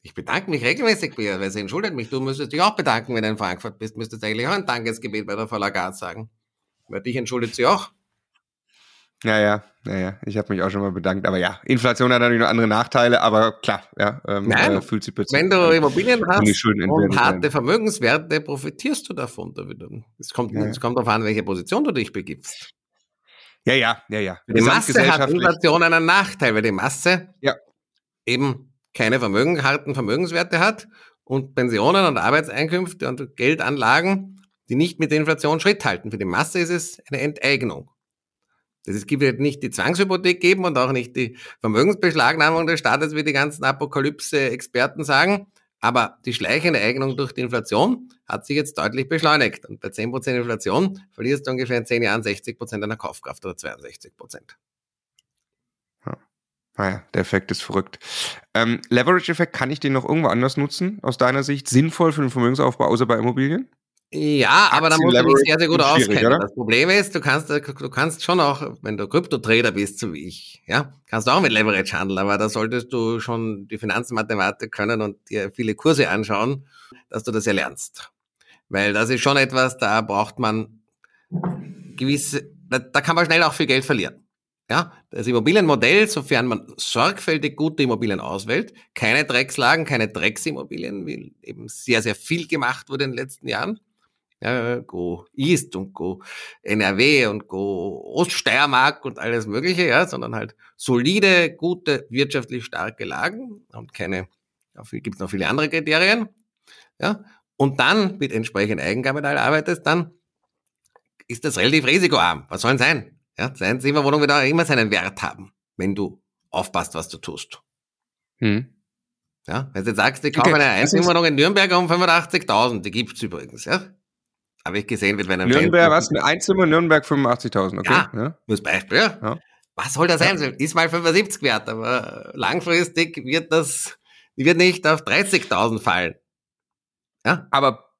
Ich bedanke mich regelmäßig bei ihr, weil sie entschuldet mich. Du müsstest dich auch bedanken, wenn du in Frankfurt bist. Müsstest eigentlich auch ein Dankesgebet bei der Frau Lagarde sagen. Weil dich entschuldet sie auch. Ja, ja, ja, ja. Ich habe mich auch schon mal bedankt. Aber ja, Inflation hat natürlich noch andere Nachteile, aber klar, ja, ähm, Nein, äh, fühlt sich plötzlich. Wenn du Immobilien hast und harte Vermögenswerte, profitierst du davon. Es kommt, ja, es kommt darauf an, welche Position du dich begibst. Ja, ja, ja, ja. Die Masse hat Inflation einen Nachteil, weil die Masse ja. eben keine Vermögen, harten Vermögenswerte hat und Pensionen und Arbeitseinkünfte und Geldanlagen, die nicht mit der Inflation Schritt halten. Für die Masse ist es eine Enteignung. Es gibt halt nicht die Zwangshypothek geben und auch nicht die Vermögensbeschlagnahmung des Staates, wie die ganzen Apokalypse-Experten sagen. Aber die schleichende Eignung durch die Inflation hat sich jetzt deutlich beschleunigt. Und bei 10% Inflation verlierst du ungefähr in 10 Jahren 60% deiner Kaufkraft oder 62%. Ja. Naja, der Effekt ist verrückt. Ähm, Leverage-Effekt, kann ich den noch irgendwo anders nutzen, aus deiner Sicht? Sinnvoll für den Vermögensaufbau, außer bei Immobilien? Ja, aber da musst du dich sehr, sehr gut auskennen. Oder? Das Problem ist, du kannst, du kannst schon auch, wenn du Krypto-Trader bist, so wie ich, ja, kannst du auch mit Leverage handeln, aber da solltest du schon die Finanzmathematik können und dir viele Kurse anschauen, dass du das erlernst. Weil das ist schon etwas, da braucht man gewisse, da, da kann man schnell auch viel Geld verlieren. Ja, das Immobilienmodell, sofern man sorgfältig gute Immobilien auswählt, keine Dreckslagen, keine Drecksimmobilien, wie eben sehr, sehr viel gemacht wurde in den letzten Jahren, ja, Go East und Go NRW und Go Oststeiermark und alles Mögliche, ja, sondern halt solide, gute, wirtschaftlich starke Lagen und keine, gibt es noch viele andere Kriterien, ja, und dann mit entsprechendem Eigenkapital arbeitest, dann ist das relativ risikoarm. Was soll denn sein? Ja, sein Zimmerwohnung wird auch immer seinen Wert haben, wenn du aufpasst, was du tust. Hm. Ja, wenn du jetzt sagst, ich kaufe okay. eine Einzimmerwohnung in Nürnberg um 85.000, die gibt's übrigens, ja. Habe ich gesehen mit meinem Nürnberg, was? Ein Einzimmer Nürnberg 85.000, okay. Ja, ja. Nur Beispiel. Ja. Was soll das sein? Ist mal 75 wert, aber langfristig wird das, wird nicht auf 30.000 fallen. Ja? Aber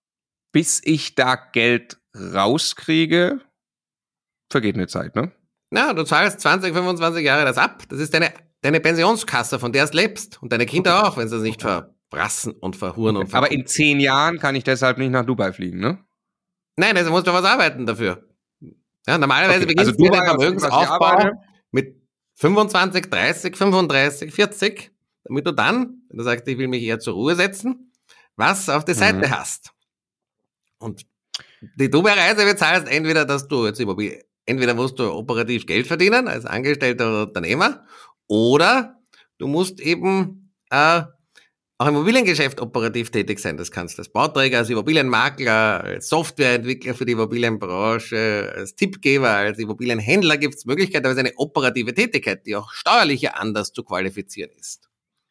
bis ich da Geld rauskriege, vergeht eine Zeit, ne? Na, du zahlst 20, 25 Jahre das ab. Das ist deine, deine Pensionskasse, von der du lebst. Und deine Kinder auch, wenn sie es nicht verbrassen und verhuren und verhuren. Aber in zehn Jahren kann ich deshalb nicht nach Dubai fliegen, ne? Nein, also musst du was arbeiten dafür. Ja, normalerweise okay, beginnst also du deinen Vermögensaufbau mit 25, 30, 35, 40, damit du dann, wenn du sagst, ich will mich eher zur Ruhe setzen, was auf der Seite mhm. hast. Und die Dubai-Reise bezahlst entweder, dass du jetzt Immobilien, entweder musst du operativ Geld verdienen als Angestellter oder Unternehmer, oder du musst eben äh, auch im Immobiliengeschäft operativ tätig sein. Das kannst du als Bauträger, als Immobilienmakler, als Softwareentwickler für die Immobilienbranche, als Tippgeber, als Immobilienhändler gibt es Möglichkeiten, aber es ist eine operative Tätigkeit, die auch steuerlich anders zu qualifizieren ist.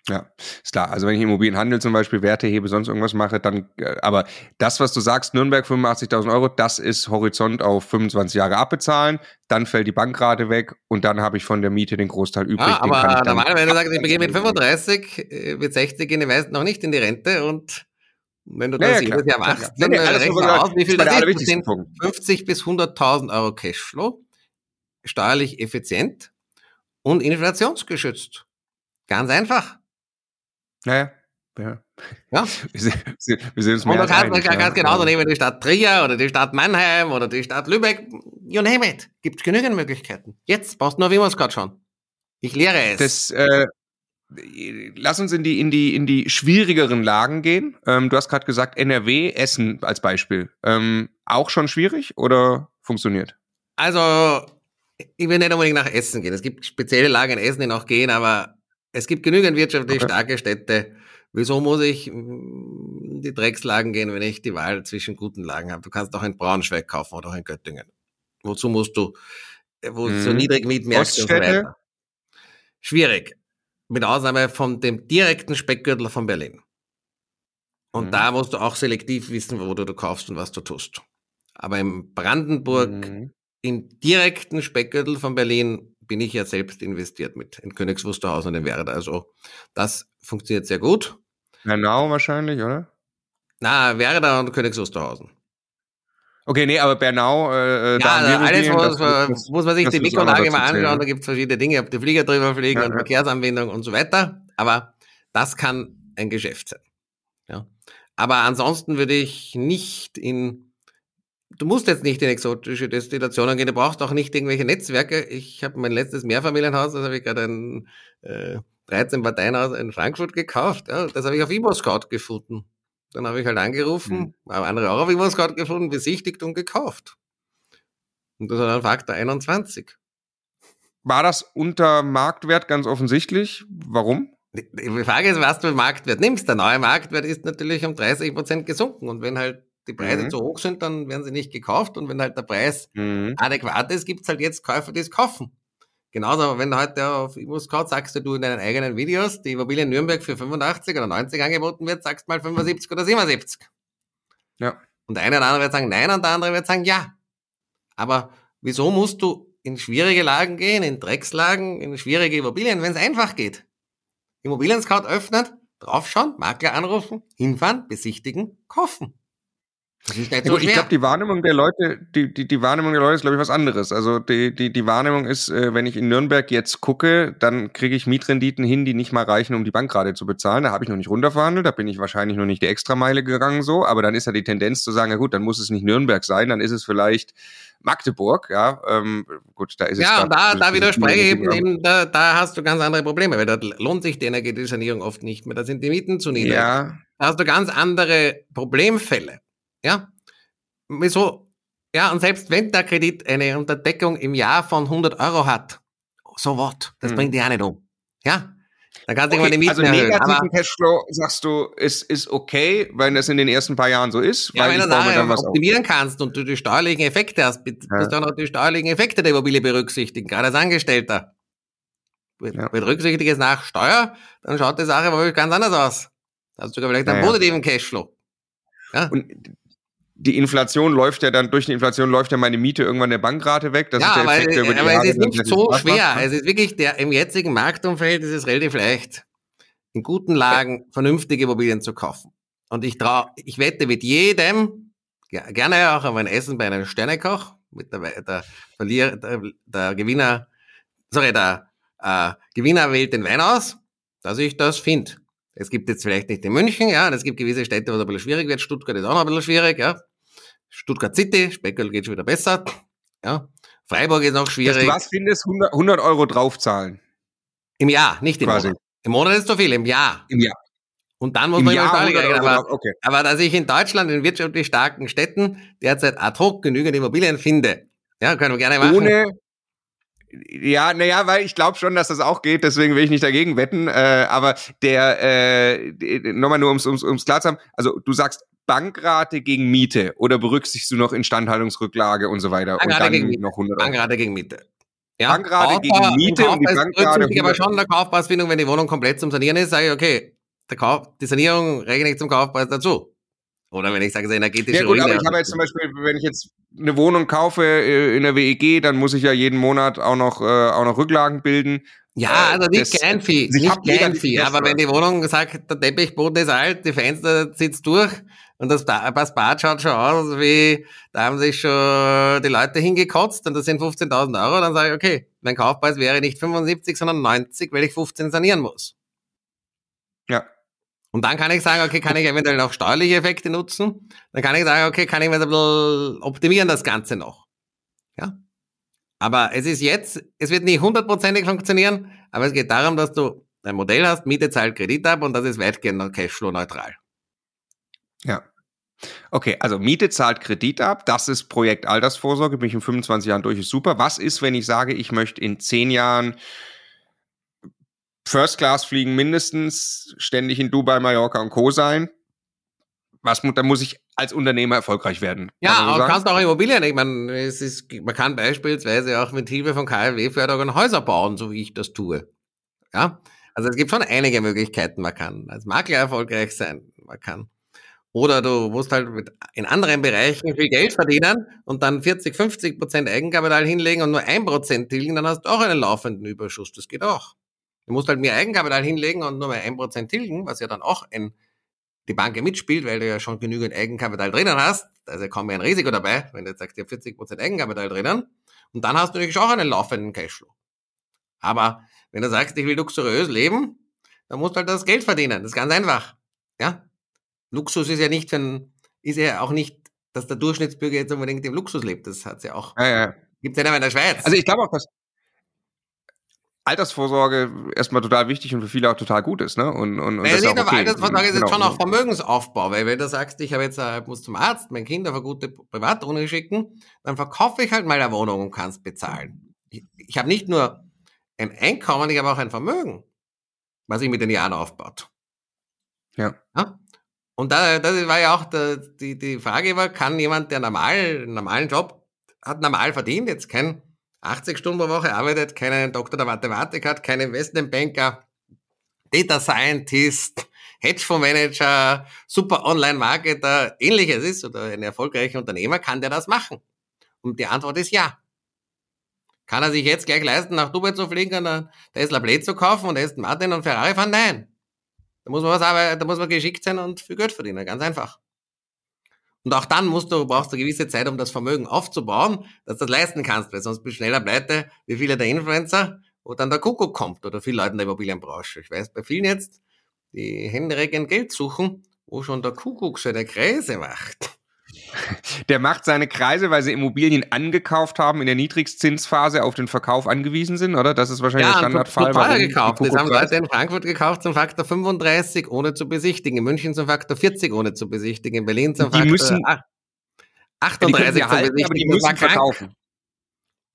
Ja, ist klar. Also wenn ich Immobilienhandel zum Beispiel Werte hebe, sonst irgendwas mache, dann, äh, aber das, was du sagst, Nürnberg 85.000 Euro, das ist Horizont auf 25 Jahre abbezahlen, dann fällt die Bankrate weg und dann habe ich von der Miete den Großteil übrig. Ja, aber normalerweise sagst du, ich begehe mit 35, äh, mit 60 gehen die meisten noch nicht in die Rente und wenn du das ja, jedes Jahr machst, dann nee, nee, rechnest du aus, wie viel das, das ist. Das sind 50 bis 100.000 Euro Cashflow, steuerlich effizient und inflationsgeschützt. Ganz einfach. Naja, ja. Ja. Wir, sehen, wir sehen uns mehr Und man kann, man kann ganz genauso nehmen die Stadt Trier oder die Stadt Mannheim oder die Stadt Lübeck. You name it. Gibt genügend Möglichkeiten. Jetzt brauchst du nur, wie man es gerade schauen. Ich lehre es. Das, äh, lass uns in die, in die, in die schwierigeren Lagen gehen. Ähm, du hast gerade gesagt, NRW, Essen als Beispiel. Ähm, auch schon schwierig oder funktioniert? Also, ich will nicht unbedingt nach Essen gehen. Es gibt spezielle Lagen in Essen, die noch gehen, aber es gibt genügend wirtschaftlich okay. starke Städte. Wieso muss ich in die Dreckslagen gehen, wenn ich die Wahl zwischen guten Lagen habe? Du kannst auch in Braunschweig kaufen oder auch in Göttingen. Wozu musst du, wo mhm. so niedrig Mietmärkte und so weiter? Schwierig. Mit Ausnahme von dem direkten Speckgürtel von Berlin. Und mhm. da musst du auch selektiv wissen, wo du, du kaufst und was du tust. Aber in Brandenburg, mhm. im direkten Speckgürtel von Berlin, bin ich ja selbst investiert mit in Königs Wusterhausen und in Werder. Also das funktioniert sehr gut. Bernau wahrscheinlich, oder? Na, Werder und Königs Wusterhausen. Okay, nee, aber Bernau, äh, äh ja, also alles muss, das, muss man sich die Mikrolage mal anschauen, da gibt es verschiedene Dinge, ob die Flieger drüber fliegen ja, und ja. Verkehrsanbindung und so weiter. Aber das kann ein Geschäft sein. Ja. Aber ansonsten würde ich nicht in du musst jetzt nicht in exotische Destinationen gehen, du brauchst auch nicht irgendwelche Netzwerke. Ich habe mein letztes Mehrfamilienhaus, das habe ich gerade ein äh, 13 Parteienhaus in Frankfurt gekauft. Ja, das habe ich auf ImmoScout gefunden. Dann habe ich halt angerufen, mhm. habe andere auch auf ImmoScout gefunden, besichtigt und gekauft. Und das war dann Faktor 21. War das unter Marktwert ganz offensichtlich? Warum? Die Frage ist, was du Marktwert nimmst. Der neue Marktwert ist natürlich um 30 Prozent gesunken. Und wenn halt die Preise mhm. zu hoch sind, dann werden sie nicht gekauft. Und wenn halt der Preis mhm. adäquat ist, gibt's halt jetzt Käufer, die es kaufen. Genauso, wenn du heute auf ImmoScout sagst du in deinen eigenen Videos, die Immobilie in Nürnberg für 85 oder 90 angeboten wird, sagst mal 75 oder 77. Ja. Und der eine oder andere wird sagen nein und der andere wird sagen ja. Aber wieso musst du in schwierige Lagen gehen, in Dreckslagen, in schwierige Immobilien, wenn es einfach geht? Immobilien Scout öffnet, draufschauen, Makler anrufen, hinfahren, besichtigen, kaufen. Das ist nicht so ich glaube, die Wahrnehmung der Leute, die, die, die Wahrnehmung der Leute ist, glaube ich, was anderes. Also die, die, die Wahrnehmung ist, äh, wenn ich in Nürnberg jetzt gucke, dann kriege ich Mietrenditen hin, die nicht mal reichen, um die Bankrate zu bezahlen. Da habe ich noch nicht runterverhandelt, da bin ich wahrscheinlich noch nicht die Extrameile gegangen so, aber dann ist ja die Tendenz zu sagen, ja gut, dann muss es nicht Nürnberg sein, dann ist es vielleicht Magdeburg, ja, ähm, gut, da ist es. Ja, und da, da widerspreche ich eben, eben da, da hast du ganz andere Probleme, weil da lohnt sich die Energetisierung oft nicht mehr, da sind die Mieten zu niedrig. Ja. Da hast du ganz andere Problemfälle. Ja? Wieso? Ja, und selbst wenn der Kredit eine Unterdeckung im Jahr von 100 Euro hat, so what? Das hm. bringt dich auch nicht um. Ja? Dann kannst du okay, die Mieten also erhöhen. negativen Cashflow, sagst du, ist, ist okay, wenn das in den ersten paar Jahren so ist. Ja, wenn du nachher optimieren auf. kannst und du die steuerlichen Effekte hast, musst ja. du auch noch die steuerlichen Effekte der Immobilie berücksichtigen, gerade als Angestellter. Ja. Berücksichtige es nach Steuer, dann schaut die Sache wohl ganz anders aus. Da hast du sogar vielleicht einen ja, positiven Cashflow. Ja? Und die Inflation läuft ja dann, durch die Inflation läuft ja meine Miete irgendwann der Bankrate weg. Das ja, ist der aber, Effekt, der über die aber Jahre es ist nicht so schwer. Macht. Es ist wirklich, der, im jetzigen Marktumfeld ist es relativ leicht, in guten Lagen ja. vernünftige Immobilien zu kaufen. Und ich trau, ich wette mit jedem, gerne auch auf ein Essen bei einem Sternekoch, mit der, der, Verlierer, der, der Gewinner, sorry, der äh, Gewinner wählt den Wein aus, dass ich das finde. Es gibt jetzt vielleicht nicht in München, ja, es gibt gewisse Städte, wo es ein bisschen schwierig wird. Stuttgart ist auch noch ein bisschen schwierig, ja. Stuttgart City, Speckel geht schon wieder besser, ja. Freiburg ist noch schwierig. Dass du was findest, 100, 100 Euro draufzahlen. Im Jahr, nicht im Quasi. Monat. Im Monat ist zu viel, im Jahr. Im Jahr. Und dann muss Im man Jahr rechnen. Aber, okay. aber dass ich in Deutschland in wirtschaftlich starken Städten derzeit ad hoc genügend Immobilien finde, ja, können wir gerne machen. Ohne, ja, naja, weil ich glaube schon, dass das auch geht, deswegen will ich nicht dagegen wetten. Äh, aber der, äh, nochmal nur ums, ums, ums klar zu haben, also du sagst Bankrate gegen Miete oder berücksichtigst du noch Instandhaltungsrücklage und so weiter Bankrate und dann gegen noch 100 Bankrate gegen Miete. Ja, Bankrate gegen Miete und die Bankrate. Ich aber schon der Kaufpreisfindung, wenn die Wohnung komplett zum Sanieren ist, sage ich, okay, der Kauf, die Sanierung rechne ich zum Kaufpreis dazu. Oder wenn ich sage, es ist energetische Ja gut, Ruine, aber ich habe jetzt zum Beispiel, wenn ich jetzt eine Wohnung kaufe äh, in der WEG, dann muss ich ja jeden Monat auch noch, äh, auch noch Rücklagen bilden. Ja, äh, also nicht das, Kleinvieh, nicht Kleinvieh, aber wenn die Wohnung sagt, der Teppichboden ist alt, die Fenster sitzt durch und das, das Bad schaut schon aus wie, da haben sich schon die Leute hingekotzt und das sind 15.000 Euro, dann sage ich, okay, mein Kaufpreis wäre nicht 75, sondern 90, weil ich 15 sanieren muss. Und dann kann ich sagen, okay, kann ich eventuell noch steuerliche Effekte nutzen? Dann kann ich sagen, okay, kann ich ein optimieren das Ganze noch. Ja. Aber es ist jetzt, es wird nicht hundertprozentig funktionieren, aber es geht darum, dass du ein Modell hast, Miete zahlt Kredit ab und das ist weitgehend Cashflow neutral. Ja. Okay, also Miete zahlt Kredit ab, das ist Projekt Altersvorsorge, bin ich in 25 Jahren durch, ist super. Was ist, wenn ich sage, ich möchte in 10 Jahren First Class fliegen mindestens, ständig in Dubai, Mallorca und Co. sein. Was, da muss ich als Unternehmer erfolgreich werden. Ja, aber kannst auch Immobilien. Ich meine, es ist, man kann beispielsweise auch mit Hilfe von KfW-Förderung Häuser bauen, so wie ich das tue. Ja, also es gibt schon einige Möglichkeiten. Man kann als Makler erfolgreich sein. Man kann. Oder du musst halt mit, in anderen Bereichen viel Geld verdienen und dann 40, 50 Prozent Eigenkapital hinlegen und nur ein Prozent tilgen, dann hast du auch einen laufenden Überschuss. Das geht auch. Du musst halt mehr Eigenkapital hinlegen und nur mal ein Prozent tilgen, was ja dann auch ein, die Bank mitspielt, weil du ja schon genügend Eigenkapital drinnen hast. Also kommt ja ein Risiko dabei, wenn du jetzt sagst, du hast 40 Prozent Eigenkapital drinnen. Und dann hast du natürlich auch einen laufenden Cashflow. Aber wenn du sagst, ich will luxuriös leben, dann musst du halt das Geld verdienen. Das ist ganz einfach. Ja? Luxus ist ja nicht ein, ist ja auch nicht, dass der Durchschnittsbürger jetzt unbedingt im Luxus lebt. Das hat's ja auch. Ja, ja. Gibt's ja in der Schweiz. Also ich glaube auch, dass, Altersvorsorge erstmal total wichtig und für viele auch total gut ist, ne? Und, und, und das ist auch okay. Altersvorsorge ist genau. jetzt schon auch Vermögensaufbau, weil wenn du sagst, ich habe jetzt, äh, muss zum Arzt, mein Kind auf eine gute Privatwohnung schicken, dann verkaufe ich halt mal eine Wohnung und kann es bezahlen. Ich, ich habe nicht nur ein Einkommen, ich habe auch ein Vermögen, was ich mit den Jahren aufbaut. Ja. ja? Und da, das war ja auch der, die, die Frage war, kann jemand, der normal, einen normalen Job hat, normal verdient, jetzt kein 80 Stunden pro Woche arbeitet, keinen Doktor der Mathematik hat, keinen Investmentbanker, Data Scientist, Hedgefondsmanager, super Online-Marketer, ähnliches ist oder ein erfolgreicher Unternehmer, kann der das machen? Und die Antwort ist ja. Kann er sich jetzt gleich leisten, nach Dubai zu fliegen und einen Tesla Blade zu kaufen und Aston Martin und Ferrari fahren? Nein. Da muss man was arbeiten, da muss man geschickt sein und viel Geld verdienen, ganz einfach. Und auch dann musst du, brauchst du gewisse Zeit, um das Vermögen aufzubauen, dass du das leisten kannst, weil sonst bist du schneller pleite, wie viele der Influencer, wo dann der Kuckuck kommt oder viele Leute in der Immobilienbranche. Ich weiß bei vielen jetzt, die händeringend Geld suchen, wo schon der Kuckuck seine Kreise macht. Der macht seine Kreise, weil sie Immobilien angekauft haben in der Niedrigzinsphase auf den Verkauf angewiesen sind, oder? Das ist wahrscheinlich ja, der Standardfall. Teuer gekauft. Das haben Leute in Frankfurt gekauft zum Faktor 35 ohne zu besichtigen, in München zum Faktor 40 ohne zu besichtigen, in Berlin zum die Faktor müssen, 38 ja, die zu besichtigen. Aber die müssen verkaufen.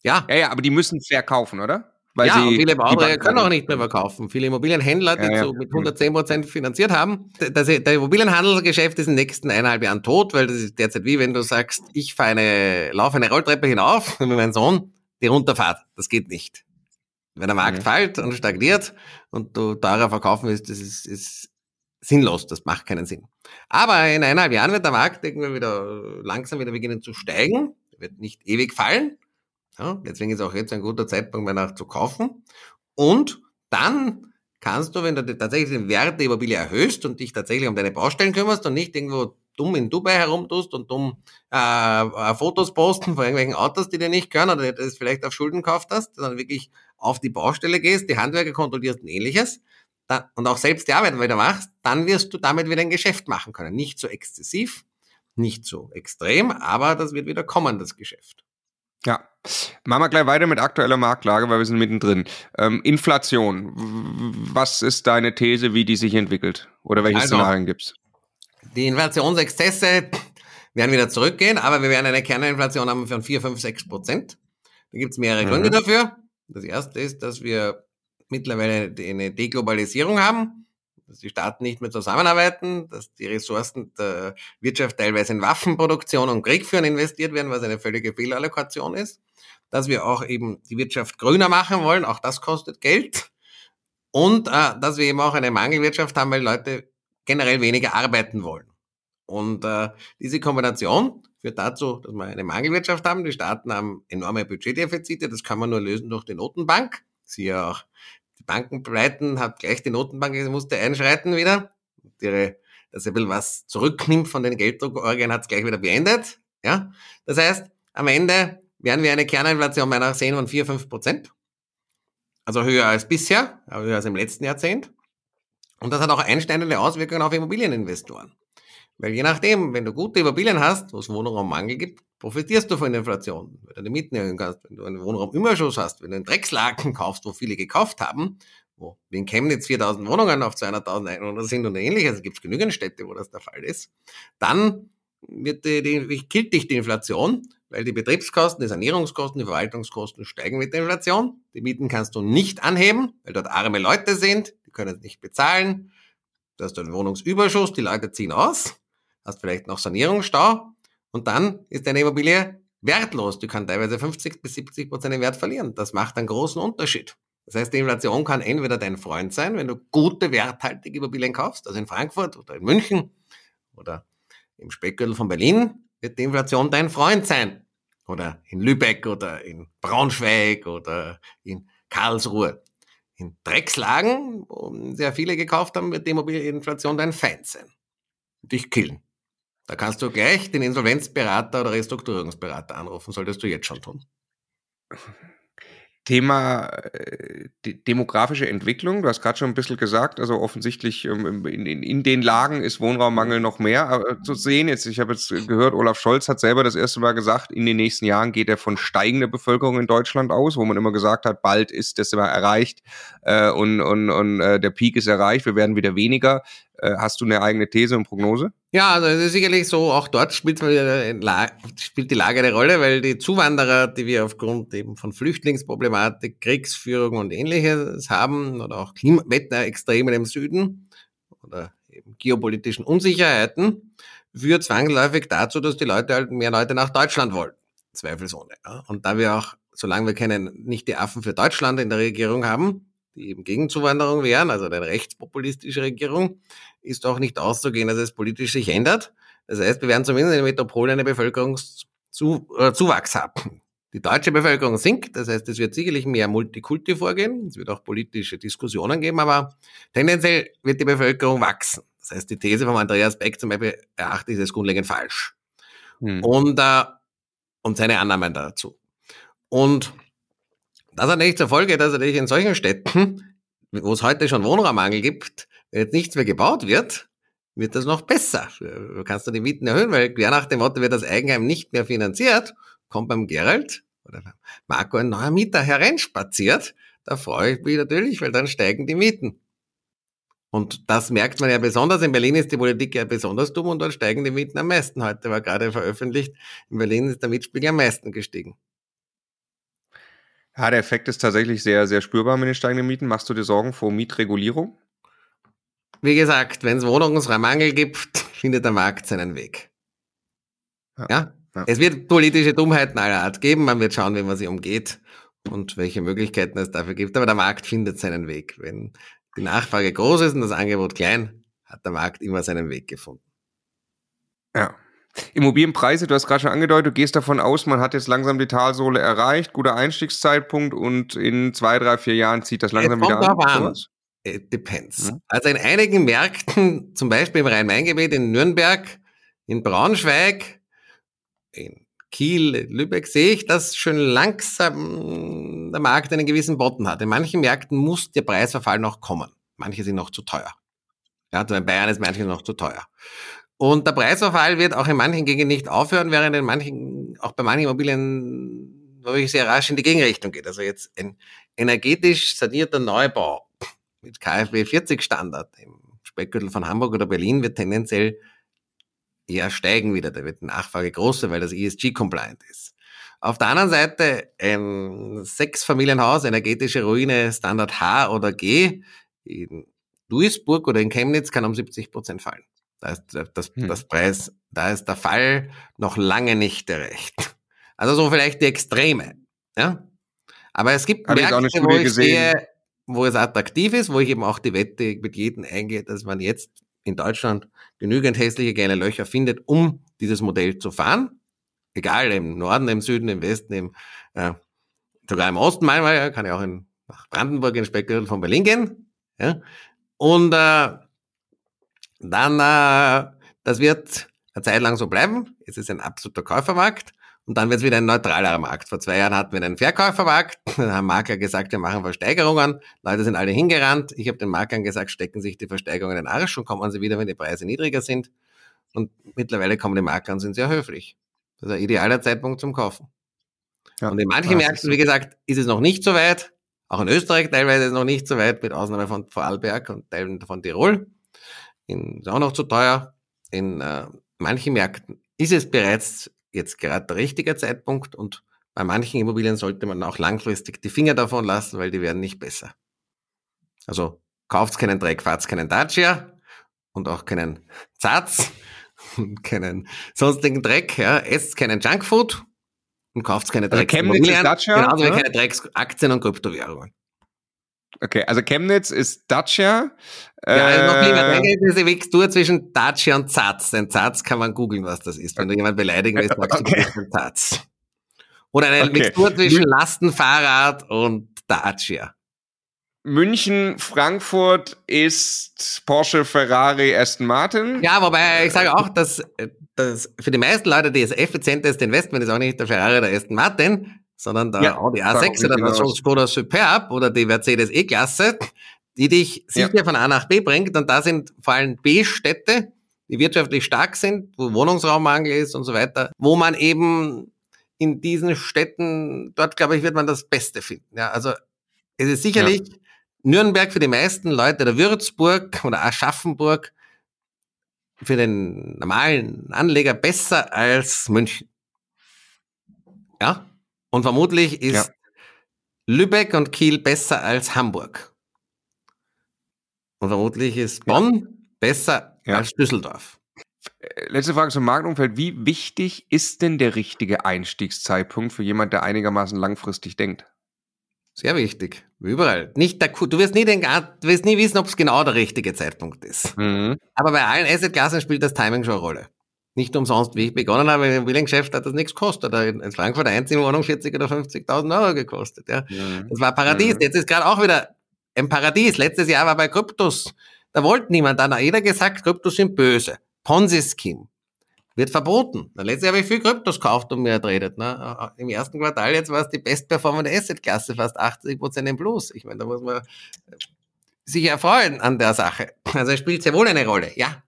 Ja. ja, ja, aber die müssen verkaufen, oder? Weil ja, und viele Bauträger können auch nicht mehr verkaufen. Viele Immobilienhändler, die ja, ja. So mit 110 Prozent finanziert haben. Das, der Immobilienhandelsgeschäft ist in den nächsten eineinhalb Jahren tot, weil das ist derzeit wie wenn du sagst, ich fahre eine, laufe eine Rolltreppe hinauf mit meinem Sohn, die runterfahrt. Das geht nicht. Wenn der Markt mhm. fällt und stagniert und du teurer verkaufen willst, das ist, ist sinnlos, das macht keinen Sinn. Aber in eineinhalb Jahren wird der Markt irgendwie wieder langsam wieder beginnen zu steigen, wird nicht ewig fallen. Ja, deswegen ist auch jetzt ein guter Zeitpunkt, mal nach zu kaufen. Und dann kannst du, wenn du tatsächlich den Wert der Immobilie erhöhst und dich tatsächlich um deine Baustellen kümmerst und nicht irgendwo dumm in Dubai herumtust und dumm äh, äh, Fotos posten von irgendwelchen Autos, die dir nicht gehören oder das vielleicht auf Schulden gekauft hast, sondern wirklich auf die Baustelle gehst, die Handwerker kontrollierst und ähnliches dann, und auch selbst die Arbeit wieder machst, dann wirst du damit wieder ein Geschäft machen können. Nicht so exzessiv, nicht so extrem, aber das wird wieder kommen, das Geschäft. Ja, machen wir gleich weiter mit aktueller Marktlage, weil wir sind mittendrin. Ähm, Inflation, was ist deine These, wie die sich entwickelt? Oder welche also, Szenarien gibt's? Die Inflationsexzesse werden wieder zurückgehen, aber wir werden eine Kerninflation haben von 4, 5, 6 Prozent. Da gibt's mehrere mhm. Gründe dafür. Das erste ist, dass wir mittlerweile eine Deglobalisierung haben, dass die Staaten nicht mehr zusammenarbeiten, dass die Ressourcen der Wirtschaft teilweise in Waffenproduktion und Kriegführen investiert werden, was eine völlige Fehlallokation ist, dass wir auch eben die Wirtschaft grüner machen wollen, auch das kostet Geld und äh, dass wir eben auch eine Mangelwirtschaft haben, weil Leute generell weniger arbeiten wollen. Und äh, diese Kombination führt dazu, dass wir eine Mangelwirtschaft haben. Die Staaten haben enorme Budgetdefizite. Das kann man nur lösen durch die Notenbank. Siehe auch die Banken pleiten, hat gleich die Notenbank musste einschreiten wieder. Ihre, dass er ein was zurücknimmt von den Gelddruckorgien, hat es gleich wieder beendet. Ja? Das heißt, am Ende werden wir eine Kerninflation meiner sehen von 4, 5 Prozent. Also höher als bisher, aber höher als im letzten Jahrzehnt. Und das hat auch einschneidende Auswirkungen auf Immobilieninvestoren. Weil je nachdem, wenn du gute Immobilien hast, wo es Wohnraummangel gibt, profitierst du von der Inflation, wenn du die Mieten erhöhen kannst, wenn du einen Wohnraumüberschuss hast, wenn du einen Dreckslaken kaufst, wo viele gekauft haben, wo wie in Chemnitz 4000 Wohnungen auf 200.000 sind und ähnliches, es gibt genügend Städte, wo das der Fall ist, dann wird die, die, killt dich die Inflation, weil die Betriebskosten, die Sanierungskosten, die Verwaltungskosten steigen mit der Inflation. Die Mieten kannst du nicht anheben, weil dort arme Leute sind, die können es nicht bezahlen. Du hast einen Wohnungsüberschuss, die Leute ziehen aus, hast vielleicht noch Sanierungsstau und dann ist deine Immobilie wertlos. Du kannst teilweise 50 bis 70 Prozent Wert verlieren. Das macht einen großen Unterschied. Das heißt, die Inflation kann entweder dein Freund sein, wenn du gute, werthaltige Immobilien kaufst, also in Frankfurt oder in München oder im Speckgürtel von Berlin, wird die Inflation dein Freund sein. Oder in Lübeck oder in Braunschweig oder in Karlsruhe. In Dreckslagen, wo sehr viele gekauft haben, wird die Immobilieninflation dein Feind sein. Dich killen. Da kannst du gleich den Insolvenzberater oder Restrukturierungsberater anrufen, solltest du jetzt schon tun. Thema äh, demografische Entwicklung, du hast gerade schon ein bisschen gesagt, also offensichtlich ähm, in, in, in, den Lagen ist Wohnraummangel noch mehr äh, zu sehen. Jetzt, ich habe jetzt gehört, Olaf Scholz hat selber das erste Mal gesagt, in den nächsten Jahren geht er von steigender Bevölkerung in Deutschland aus, wo man immer gesagt hat, bald ist das immer erreicht äh, und, und, und äh, der Peak ist erreicht, wir werden wieder weniger. Äh, hast du eine eigene These und Prognose? Ja, also es ist sicherlich so, auch dort spielt, die Lage eine Rolle, weil die Zuwanderer, die wir aufgrund eben von Flüchtlingsproblematik, Kriegsführung und ähnliches haben, oder auch Klimawetterextremen im Süden oder eben geopolitischen Unsicherheiten, führt zwangsläufig dazu, dass die Leute halt mehr Leute nach Deutschland wollen. Zweifelsohne. Und da wir auch, solange wir keinen, nicht die Affen für Deutschland in der Regierung haben, die eben gegen Zuwanderung wären, also eine rechtspopulistische Regierung, ist auch nicht auszugehen, dass es politisch sich ändert. Das heißt, wir werden zumindest in den Metropolen einen Bevölkerungszuwachs äh, haben. Die deutsche Bevölkerung sinkt, das heißt, es wird sicherlich mehr Multikulti vorgehen, es wird auch politische Diskussionen geben, aber tendenziell wird die Bevölkerung wachsen. Das heißt, die These von Andreas Beck zum Beispiel erachte ich als grundlegend falsch. Hm. Und, äh, und seine Annahmen dazu. Und das hat nicht zur Folge, dass natürlich in solchen Städten, wo es heute schon Wohnraummangel gibt, jetzt nichts mehr gebaut wird, wird das noch besser. Du kannst du die Mieten erhöhen, weil quer nach dem Motto wird das Eigenheim nicht mehr finanziert, kommt beim Gerald oder beim Marco ein neuer Mieter hereinspaziert, da freue ich mich natürlich, weil dann steigen die Mieten. Und das merkt man ja besonders. In Berlin ist die Politik ja besonders dumm und dort steigen die Mieten am meisten. Heute war gerade veröffentlicht, in Berlin ist der Mietspiegel am meisten gestiegen. Ja, der Effekt ist tatsächlich sehr, sehr spürbar mit den steigenden Mieten. Machst du dir Sorgen vor Mietregulierung? Wie gesagt, wenn es Wohnungsmangel gibt, findet der Markt seinen Weg. Ja. ja? ja. Es wird politische Dummheiten aller Art geben. Man wird schauen, wie man sie umgeht und welche Möglichkeiten es dafür gibt. Aber der Markt findet seinen Weg. Wenn die Nachfrage groß ist und das Angebot klein, hat der Markt immer seinen Weg gefunden. Ja. Immobilienpreise, du hast gerade schon angedeutet, du gehst davon aus, man hat jetzt langsam die Talsohle erreicht, guter Einstiegszeitpunkt und in zwei, drei, vier Jahren zieht das langsam wieder an. It depends. Mhm. Also in einigen Märkten, zum Beispiel im Rhein-Main-Gebiet, in Nürnberg, in Braunschweig, in Kiel, Lübeck, sehe ich, dass schon langsam der Markt einen gewissen Botten hat. In manchen Märkten muss der Preisverfall noch kommen. Manche sind noch zu teuer. Ja, in Bayern ist manches noch zu teuer. Und der Preisverfall wird auch in manchen Gegenden nicht aufhören, während in manchen, auch bei manchen Immobilien wirklich sehr rasch in die Gegenrichtung geht. Also jetzt ein energetisch sanierter Neubau mit KfW 40 Standard im Speckgürtel von Hamburg oder Berlin wird tendenziell eher steigen wieder. Da wird die Nachfrage größer, weil das ESG-compliant ist. Auf der anderen Seite ein Sechsfamilienhaus, energetische Ruine Standard H oder G in Duisburg oder in Chemnitz kann um 70 Prozent fallen. Da ist das, hm. das Preis, da ist der Fall noch lange nicht erreicht. Also so vielleicht die Extreme. Ja? Aber es gibt Märkte, wo ich gesehen. sehe, wo es attraktiv ist, wo ich eben auch die Wette mit jedem eingehe, dass man jetzt in Deutschland genügend hässliche kleine Löcher findet, um dieses Modell zu fahren. Egal, im Norden, im Süden, im Westen, im, äh, sogar im Osten manchmal, kann ich auch in, nach Brandenburg in Speckgürtel von Berlin gehen. Ja? Und äh, dann, äh, das wird eine Zeit lang so bleiben. Es ist ein absoluter Käufermarkt. Und dann wird es wieder ein neutralerer Markt. Vor zwei Jahren hatten wir einen Verkäufermarkt. Da haben Makler gesagt, wir machen Versteigerungen. Leute sind alle hingerannt. Ich habe den Maklern gesagt, stecken sich die Versteigerungen in den Arsch und kommen sie wieder, wenn die Preise niedriger sind. Und mittlerweile kommen die Makler und sind sehr höflich. Das ist ein idealer Zeitpunkt zum Kaufen. Ja, und in manchen Märkten, wie gesagt, ist es noch nicht so weit. Auch in Österreich teilweise ist es noch nicht so weit, mit Ausnahme von Vorarlberg und Teilen von Tirol in, ist auch noch zu teuer. In äh, manchen Märkten ist es bereits jetzt gerade der richtige Zeitpunkt und bei manchen Immobilien sollte man auch langfristig die Finger davon lassen, weil die werden nicht besser. Also kauft keinen Dreck, fahrt keinen Dacia und auch keinen Zatz und keinen sonstigen Dreck, ja, esst keinen Junkfood und kauft keine Drecks also Immobilien, Dacia, genauso wie ja? keine Drecksaktien und Kryptowährungen. Okay, also Chemnitz ist Dacia. Ja, also noch lieber, äh, diese Mixtur zwischen Dacia und Zatz. Denn Zatz kann man googeln, was das ist. Wenn du jemanden beleidigen willst, sagst okay. du, das Zatz. Oder eine okay. Mixtur zwischen Lastenfahrrad und Dacia. München, Frankfurt ist Porsche, Ferrari, Aston Martin. Ja, wobei ich sage auch, dass, dass für die meisten Leute das effizienteste Investment ist auch nicht der Ferrari oder Aston Martin, sondern der ja, Audi A6 oder der Skoda Superb oder die Mercedes E-Klasse, die dich sicher ja. von A nach B bringt. Und da sind vor allem B-Städte, die wirtschaftlich stark sind, wo Wohnungsraummangel ist und so weiter, wo man eben in diesen Städten, dort glaube ich, wird man das Beste finden. Ja, also es ist sicherlich ja. Nürnberg für die meisten Leute oder Würzburg oder Aschaffenburg für den normalen Anleger besser als München. Ja, und vermutlich ist ja. Lübeck und Kiel besser als Hamburg. Und vermutlich ist Bonn ja. besser ja. als Düsseldorf. Letzte Frage zum Marktumfeld. Wie wichtig ist denn der richtige Einstiegszeitpunkt für jemand, der einigermaßen langfristig denkt? Sehr wichtig. Überall. Nicht der, du wirst nie, den, du wirst nie wissen, ob es genau der richtige Zeitpunkt ist. Mhm. Aber bei allen Assetklassen spielt das Timing schon eine Rolle. Nicht umsonst, wie ich begonnen habe, im Immobiliengeschäft hat das nichts gekostet. In Frankfurt eine Einzelwohnung 40 oder 50.000 Euro gekostet. Ja. Mhm. Das war Paradies. Mhm. Jetzt ist gerade auch wieder ein Paradies. Letztes Jahr war bei Kryptos. Da wollte niemand. Dann hat jeder gesagt, Kryptos sind böse. Ponzi-Scheme. Wird verboten. Letztes Jahr habe ich viel Kryptos gekauft und mir ertredet. Ne? Im ersten Quartal jetzt war es die bestperformende Asset-Klasse, fast 80 Prozent im Plus. Ich meine, da muss man sich erfreuen an der Sache. Also es spielt sehr wohl eine Rolle, ja.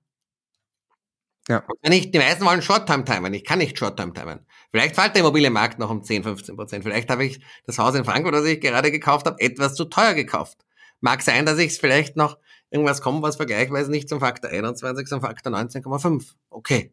Ja. Wenn ich, die meisten wollen Short-Time timen. Ich kann nicht Short-Time timen. Vielleicht fällt der Immobilienmarkt noch um 10, 15 Prozent. Vielleicht habe ich das Haus in Frankfurt, das ich gerade gekauft habe, etwas zu teuer gekauft. Mag sein, dass ich es vielleicht noch irgendwas kommt, was vergleichsweise nicht zum Faktor 21, zum Faktor 19,5. Okay.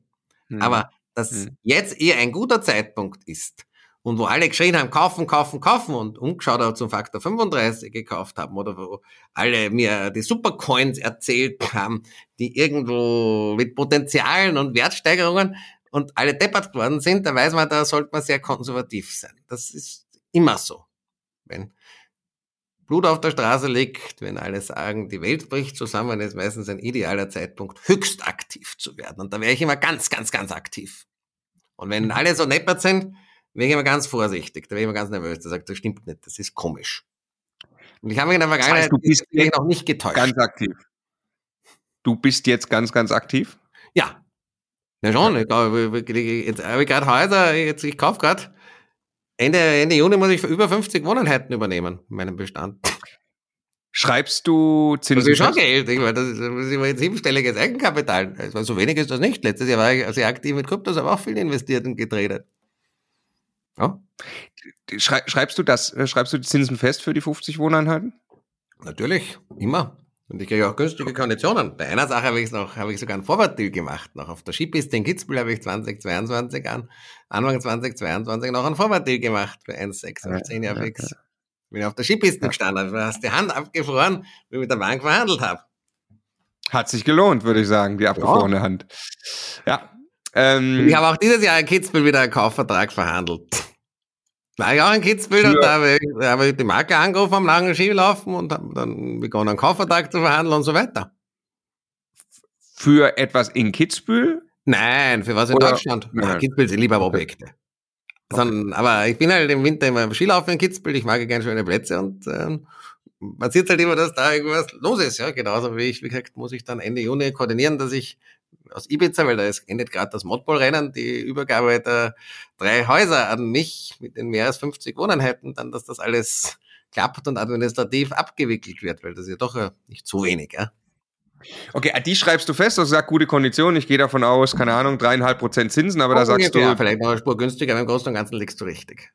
Mhm. Aber dass mhm. jetzt eher ein guter Zeitpunkt ist, und wo alle geschrien haben, kaufen, kaufen, kaufen und umgeschaut haben zum Faktor 35 gekauft haben oder wo alle mir die Supercoins erzählt haben, die irgendwo mit Potenzialen und Wertsteigerungen und alle deppert geworden sind, da weiß man, da sollte man sehr konservativ sein. Das ist immer so. Wenn Blut auf der Straße liegt, wenn alle sagen, die Welt bricht zusammen, ist meistens ein idealer Zeitpunkt, höchst aktiv zu werden. Und da wäre ich immer ganz, ganz, ganz aktiv. Und wenn alle so neppert sind, wäre ich immer ganz vorsichtig. Da wäre ich immer ganz nervös. Da sagt, das stimmt nicht, das ist komisch. Und ich habe mich in der Vergangenheit das heißt, du bist noch nicht getäuscht. Ganz aktiv. Du bist jetzt ganz, ganz aktiv? Ja. Ja schon. Ich, jetzt habe ich gerade Häuser, jetzt, ich kaufe gerade Ende, Ende Juni muss ich über 50 Wohneinheiten übernehmen in meinem Bestand. Schreibst du Zinsen? Das ist schon Geld. Ich meine, das ist, das ist ein siebenstelliges Eigenkapital. Also so wenig ist das nicht. Letztes Jahr war ich sehr aktiv mit Kryptos, aber auch viel investiert und getradet. Ja. Schreibst du das, äh, schreibst du die Zinsen fest für die 50 Wohneinheiten? Natürlich, immer. Und ich kriege auch günstige Konditionen. Bei einer Sache habe ich noch, habe ich sogar einen Vorwärtsdeal gemacht. Noch auf der Skipiste in Kitzbühel habe ich 2022 an, Anfang 2022 noch einen Vorwärtsdeal gemacht für 1,6 auf 10 Jahre fix. Bin auf der Skipiste ja. gestanden, du hast die Hand abgefroren, wie ich mit der Bank verhandelt habe. Hat sich gelohnt, würde ich sagen, die abgefrorene ja. Hand. Ja. Ähm, ich habe auch dieses Jahr in Kitzbühel wieder einen Kaufvertrag verhandelt. War ich auch in Kitzbühel und da habe ich, da habe ich die Marke angerufen am langen Skilaufen und habe dann begonnen, einen Kaufvertrag zu verhandeln und so weiter. Für etwas in Kitzbühel? Nein, für was in Oder, Deutschland. Nein. Kitzbühel sind lieber Objekte. Okay. aber ich bin halt im Winter immer Skilaufen in Kitzbühel, ich mag gerne schöne Plätze und ähm, passiert halt immer, dass da irgendwas los ist. Ja, genauso wie ich, wie gesagt, muss ich dann Ende Juni koordinieren, dass ich aus Ibiza, weil da ist, endet gerade das Modball-Rennen, die Übergabe der drei Häuser an mich mit den mehr als 50 Wohneinheiten, dann, dass das alles klappt und administrativ abgewickelt wird, weil das ist ja doch äh, nicht so wenig, ja. Okay, die schreibst du fest, also sagst gute Konditionen. Ich gehe davon aus, keine Ahnung, dreieinhalb Prozent Zinsen, aber oh, da sagst du. Ja, vielleicht noch eine Spur günstiger, aber im Großen und Ganzen liegst du richtig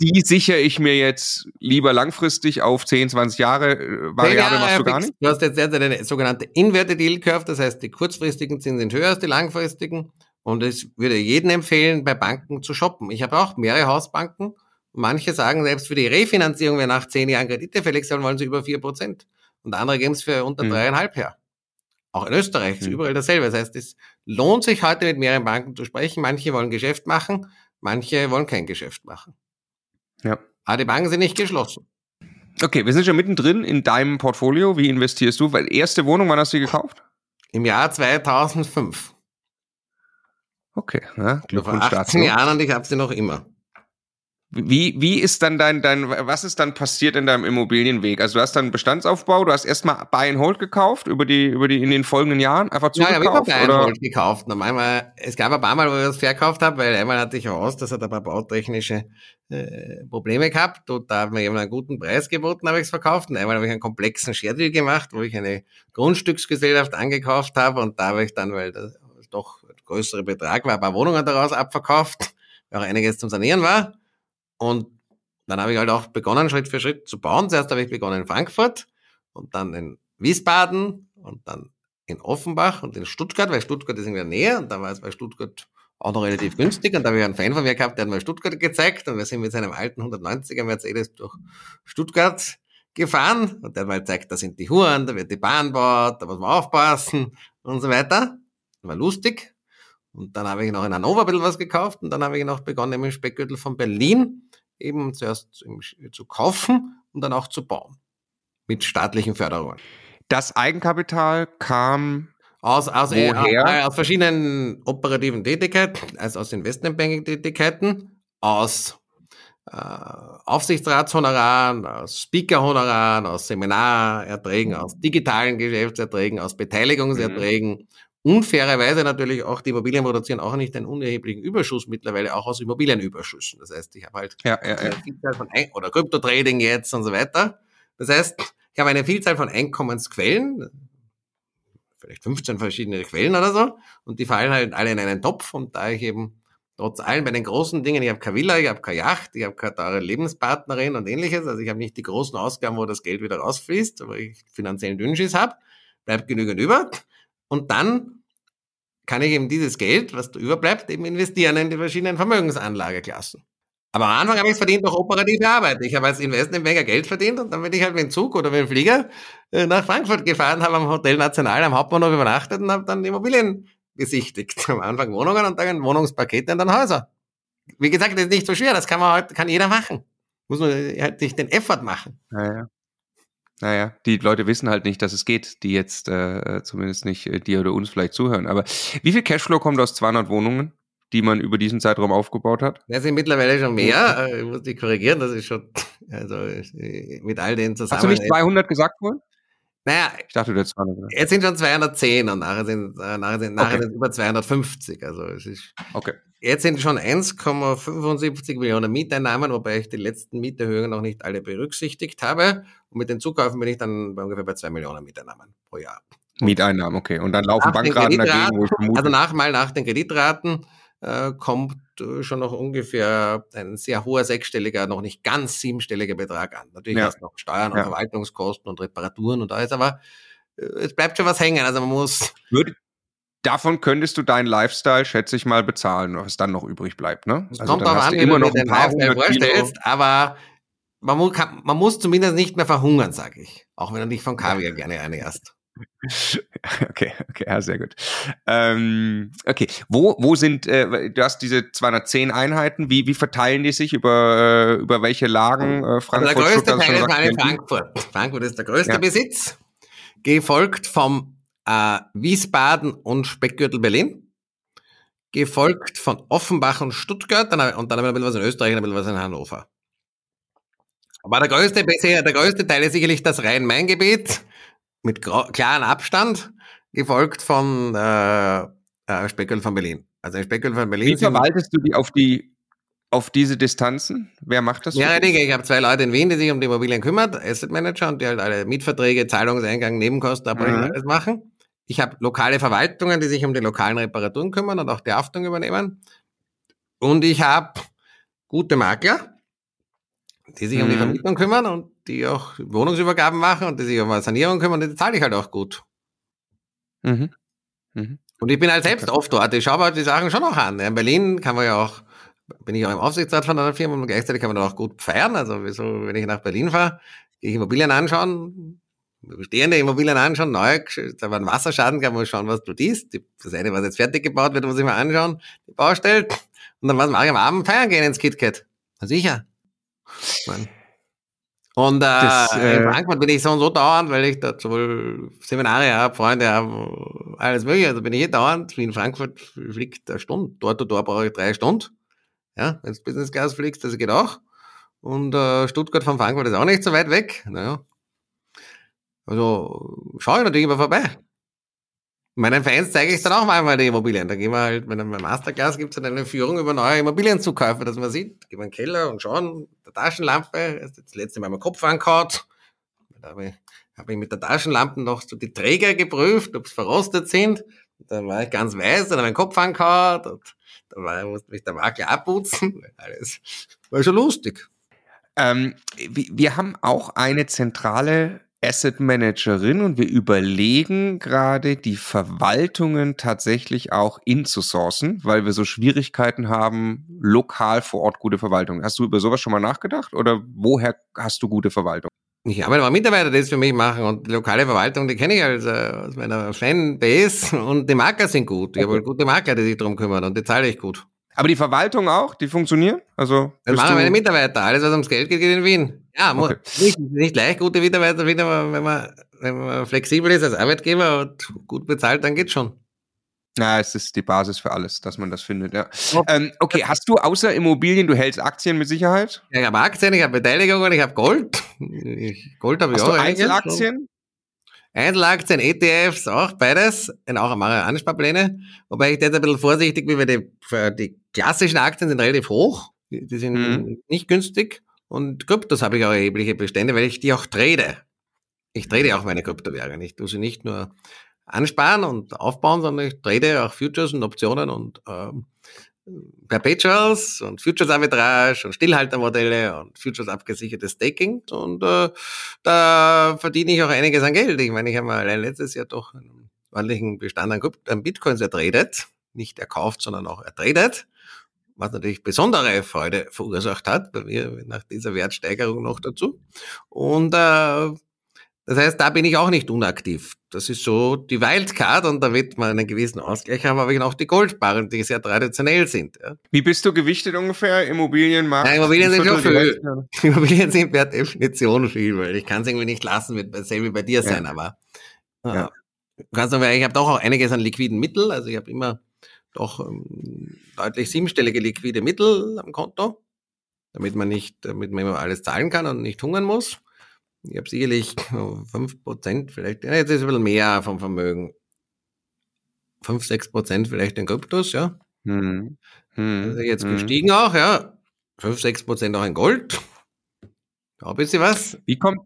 die sichere ich mir jetzt lieber langfristig auf 10, 20 Jahre. Äh, Variable machst du gar nicht? Du hast jetzt eine sogenannte Inverted Yield Curve, das heißt, die kurzfristigen Zinsen sind höher als die langfristigen. Und es würde jedem empfehlen, bei Banken zu shoppen. Ich habe auch mehrere Hausbanken. Manche sagen, selbst für die Refinanzierung, wer nach zehn Jahren Kredite fällig sein, wollen sie über vier Prozent. Und andere geben es für unter mhm. dreieinhalb her. Auch in Österreich ist mhm. überall dasselbe. Das heißt, es lohnt sich heute mit mehreren Banken zu sprechen. Manche wollen Geschäft machen, manche wollen kein Geschäft machen. Ja. Aber die Banken sind nicht geschlossen. Okay, wir sind schon mittendrin in deinem Portfolio. Wie investierst du? Weil erste Wohnung, wann hast du die gekauft? Im Jahr 2005. Okay, ja, Glückwunsch Vor 18 Jahren und ich habe sie noch immer. Wie, wie ist dann dein, dein, was ist dann passiert in deinem Immobilienweg? Also du hast dann Bestandsaufbau, du hast erstmal Buy and Hold gekauft über die, über die, in den folgenden Jahren, einfach zugekauft? Ja, ich habe Buy and Hold gekauft. Und einmal, es gab ein paar Mal, wo ich das verkauft habe, weil einmal hatte ich raus, das hat ein paar bautechnische äh, Probleme gehabt und da hat mir jemand einen guten Preis geboten, habe ich es verkauft. Und einmal habe ich einen komplexen Share Deal gemacht, wo ich eine Grundstücksgesellschaft angekauft habe und da habe ich dann, weil das doch ein größerer Betrag war, ein paar Wohnungen daraus abverkauft, weil auch einiges zum Sanieren war. Und dann habe ich halt auch begonnen, Schritt für Schritt zu bauen. Zuerst habe ich begonnen in Frankfurt und dann in Wiesbaden und dann in Offenbach und in Stuttgart, weil Stuttgart ist in der Nähe und da war es bei Stuttgart auch noch relativ günstig und da habe ich einen Fan von mir gehabt, der hat mir Stuttgart gezeigt und wir sind mit seinem alten 190er Mercedes durch Stuttgart gefahren und der hat mal gezeigt, da sind die Huren, da wird die Bahn baut, da muss man aufpassen und so weiter. War lustig. Und dann habe ich noch in Hannover ein bisschen was gekauft und dann habe ich noch begonnen im Speckgürtel von Berlin eben zuerst zu kaufen und dann auch zu bauen. Mit staatlichen Förderungen. Das Eigenkapital kam aus, aus, äh, Woher? aus verschiedenen operativen Tätigkeiten, also aus Investmentbanking-Tätigkeiten, aus äh, Aufsichtsratshonoraren, aus Speakerhonoraren, aus Seminarerträgen, aus digitalen Geschäftserträgen, aus Beteiligungserträgen, mhm unfairerweise natürlich auch, die Immobilien produzieren auch nicht einen unerheblichen Überschuss mittlerweile, auch aus Immobilienüberschüssen. Das heißt, ich habe halt ja, ja, eine Vielzahl von Ein oder Kryptotrading jetzt und so weiter. Das heißt, ich habe eine Vielzahl von Einkommensquellen, vielleicht 15 verschiedene Quellen oder so, und die fallen halt alle in einen Topf und da ich eben trotz allem bei den großen Dingen, ich habe keine Villa, ich habe keine Yacht, ich habe keine teure Lebenspartnerin und ähnliches, also ich habe nicht die großen Ausgaben, wo das Geld wieder rausfließt, aber ich finanziellen Dünnschiss habe, bleibt genügend über und dann kann ich eben dieses Geld, was da überbleibt, eben investieren in die verschiedenen Vermögensanlageklassen. Aber am Anfang habe ich es verdient durch operative Arbeit. Ich habe als Investmentbanker Geld verdient und dann bin ich halt mit dem Zug oder mit dem Flieger äh, nach Frankfurt gefahren, habe am Hotel National am Hauptbahnhof übernachtet und habe dann Immobilien besichtigt. Am Anfang Wohnungen und dann Wohnungspakete und dann Häuser. Wie gesagt, das ist nicht so schwer, das kann man heute, kann jeder machen. Muss man halt sich den Effort machen. Ja, ja. Naja, die Leute wissen halt nicht, dass es geht, die jetzt äh, zumindest nicht äh, dir oder uns vielleicht zuhören. Aber wie viel Cashflow kommt aus 200 Wohnungen, die man über diesen Zeitraum aufgebaut hat? Das sind mittlerweile schon mehr. Äh, Ich muss dich korrigieren, das ist schon, also äh, mit all den zusammen. Hast du nicht 200 gesagt vorhin? Naja, Ich dachte, du hättest 200 gesagt. jetzt sind schon 210 und nachher sind, äh, nachher sind, nachher Okay. sind über 250. Also es ist, Okay. jetzt sind schon 1,75 Millionen Mieteinnahmen, wobei ich die letzten Mieterhöhungen noch nicht alle berücksichtigt habe. Und mit den Zukäufen bin ich dann bei ungefähr bei 2 Millionen Mieteinnahmen pro Jahr. Mieteinnahmen, okay. Und dann laufen Nach Bankraten dagegen, Kreditraten, wo ich vermute. Also nach, mal nach den Kreditraten äh, kommt äh, schon noch ungefähr ein sehr hoher sechsstelliger, noch nicht ganz siebenstelliger Betrag an. Natürlich Ja. hast du noch Steuern und Ja. Verwaltungskosten und Reparaturen und alles, aber äh, es bleibt schon was hängen. Also man muss, Würde, davon könntest du deinen Lifestyle, schätze ich mal, bezahlen, was dann noch übrig bleibt, ne? es Also kommt darauf hast an, wie du immer dir noch den Lifestyle vorstellst, aber man muss, kann, man muss zumindest nicht mehr verhungern, sage ich. Auch wenn du dich von Kaviar gerne ernährst. Okay, okay, ja, sehr gut. Ähm, okay, wo, wo sind, äh, du hast diese 210 Einheiten, wie, wie verteilen die sich über, äh, über welche Lagen? Äh, Also Frankfurt, der größte Stuttgart, Teil ist hast gesagt, Frankfurt. Frankfurt ist der größte Ja. Besitz, gefolgt vom äh, Wiesbaden und Speckgürtel Berlin, gefolgt von Offenbach und Stuttgart dann, und dann haben wir ein bisschen was in Österreich und ein bisschen was in Hannover. Aber der größte, bisher, der größte Teil ist sicherlich das Rhein-Main-Gebiet mit klaren Abstand, gefolgt von äh, äh, Speckgürtel von Berlin. Also in Speckgürtel von Berlin Wie verwaltest du die auf die, auf diese Distanzen? Wer macht das? Ja? Dinge. Ich habe zwei Leute in Wien, die sich um die Immobilien kümmern, Asset Manager, und die halt alle Mietverträge, Zahlungseingang, Nebenkostenabrechnung, Mhm. alles machen. Ich habe lokale Verwaltungen, die sich um die lokalen Reparaturen kümmern und auch die Haftung übernehmen. Und ich habe gute Makler, die sich um die Mhm. Vermietung kümmern und die auch Wohnungsübergaben machen und die sich um eine Sanierung kümmern, die zahle ich halt auch gut. Mhm. Mhm. Und ich bin halt selbst Okay. oft dort. Ich schaue mir halt die Sachen schon auch an. In Berlin kann man ja auch, bin ich auch im Aufsichtsrat von einer Firma und gleichzeitig kann man da auch gut feiern. Also wieso, wenn ich nach Berlin fahre, gehe ich Immobilien anschauen, bestehende Immobilien anschauen, neu, da war ein Wasserschaden, kann man schauen, was du liest. Die- Das eine, was jetzt fertig gebaut wird, muss ich mir anschauen, die Baustelle. Und dann was mache ich am Abend? Feiern gehen ins KitKat. Na sicher. Mann. Und äh, Das, äh, in Frankfurt bin ich so und so dauernd, weil ich da sowohl Seminare habe, Freunde habe, alles mögliche. Also bin ich hier dauernd. Wie in Frankfurt fliegt eine Stunde. Dort und dort brauche ich drei Stunden. Ja, wenn du Business Class fliegst, das geht auch. Und äh, Stuttgart von Frankfurt ist auch nicht so weit weg. Naja. Also schaue ich natürlich immer vorbei. Meinen Fans zeige ich dann auch manchmal die Immobilien. Da gehen wir halt, wenn beim Masterclass gibt es dann eine Führung über neue Immobilienzukäufe, dass man sieht, gehen wir in den Keller und schauen, mit der Taschenlampe, das letzte Mal meinen Kopf angehaut. Da habe ich, hab ich mit der Taschenlampe noch so die Träger geprüft, ob sie verrostet sind. Dann war ich ganz weiß, dann habe ich meinen Kopf angehaut und dann war, musste mich der Makler abputzen. Alles war schon lustig. Ähm, wir haben auch eine zentrale Asset Managerin und wir überlegen gerade, die Verwaltungen tatsächlich auch inzusourcen, weil wir so Schwierigkeiten haben, lokal vor Ort gute Verwaltung. Hast du über sowas schon mal nachgedacht oder woher hast du gute Verwaltung? Ich habe aber Mitarbeiter, die das für mich machen und die lokale Verwaltung, die kenne ich als, äh, aus meiner Fanbase und die Makler sind gut. Ich habe halt gute Makler, die sich darum kümmern und die zahle ich gut. Aber die Verwaltung auch, die funktionieren? Also Das machen du- meine Mitarbeiter. Alles, was ums Geld geht, geht in Wien. Ja, Okay. nicht, nicht leicht gute Mitarbeiter finden, aber wenn man, wenn man flexibel ist als Arbeitgeber und gut bezahlt, dann geht's schon. Na, es ist die Basis für alles, dass man das findet, ja. Ja. Ähm, okay, hast du außer Immobilien, du hältst Aktien mit Sicherheit? Ja, Ich habe Aktien, ich habe Beteiligungen, ich habe Gold. Ich, Gold habe ich Hast auch du einiges. Einzelaktien? Einzelaktien, ETFs, auch beides. Und auch einmal Ansparpläne. Wobei ich jetzt ein bisschen vorsichtig bin, weil die, die klassischen Aktien sind relativ hoch. Die, die sind Mhm. nicht günstig. Und Kryptos habe ich auch erhebliche Bestände, weil ich die auch trade. Ich trade auch meine Kryptowährungen. Ich tue sie nicht nur ansparen und aufbauen, sondern ich trade auch Futures und Optionen und ähm, Perpetuals und Futures Arbitrage und Stillhaltermodelle und Futures abgesichertes Staking. Und äh, da verdiene ich auch einiges an Geld. Ich meine, ich habe mal allein letztes Jahr doch einen ordentlichen Bestand an, Bitcoins ertradet. Nicht erkauft, sondern auch ertradet. Was natürlich besondere Freude verursacht hat bei mir nach dieser Wertsteigerung noch dazu. Und äh, das heißt, da bin ich auch nicht unaktiv. Das ist so die Wildcard und damit man einen gewissen Ausgleich haben, habe ich noch die Goldbarren, die sehr traditionell sind. Ja. Wie bist du gewichtet ungefähr? Immobilienmarkt? Nein, Immobilien sind schon viel. Immobilien sind per Definition viel, weil ich kann es irgendwie nicht lassen, wird selber bei dir sein, ja. aber äh, ja. du, ich habe doch auch einiges an liquiden Mitteln, also ich habe immer doch ähm, deutlich siebenstellige liquide Mittel am Konto, damit man nicht, damit man immer alles zahlen kann und nicht hungern muss. Ich habe sicherlich fünf Prozent, vielleicht, ja, jetzt ist es ein bisschen mehr vom Vermögen. Fünf, sechs Prozent vielleicht in Kryptos, ja. Hm. Hm. Also jetzt hm. gestiegen auch, ja. Fünf, sechs Prozent auch in Gold. Da ein bisschen was. Wie kommt,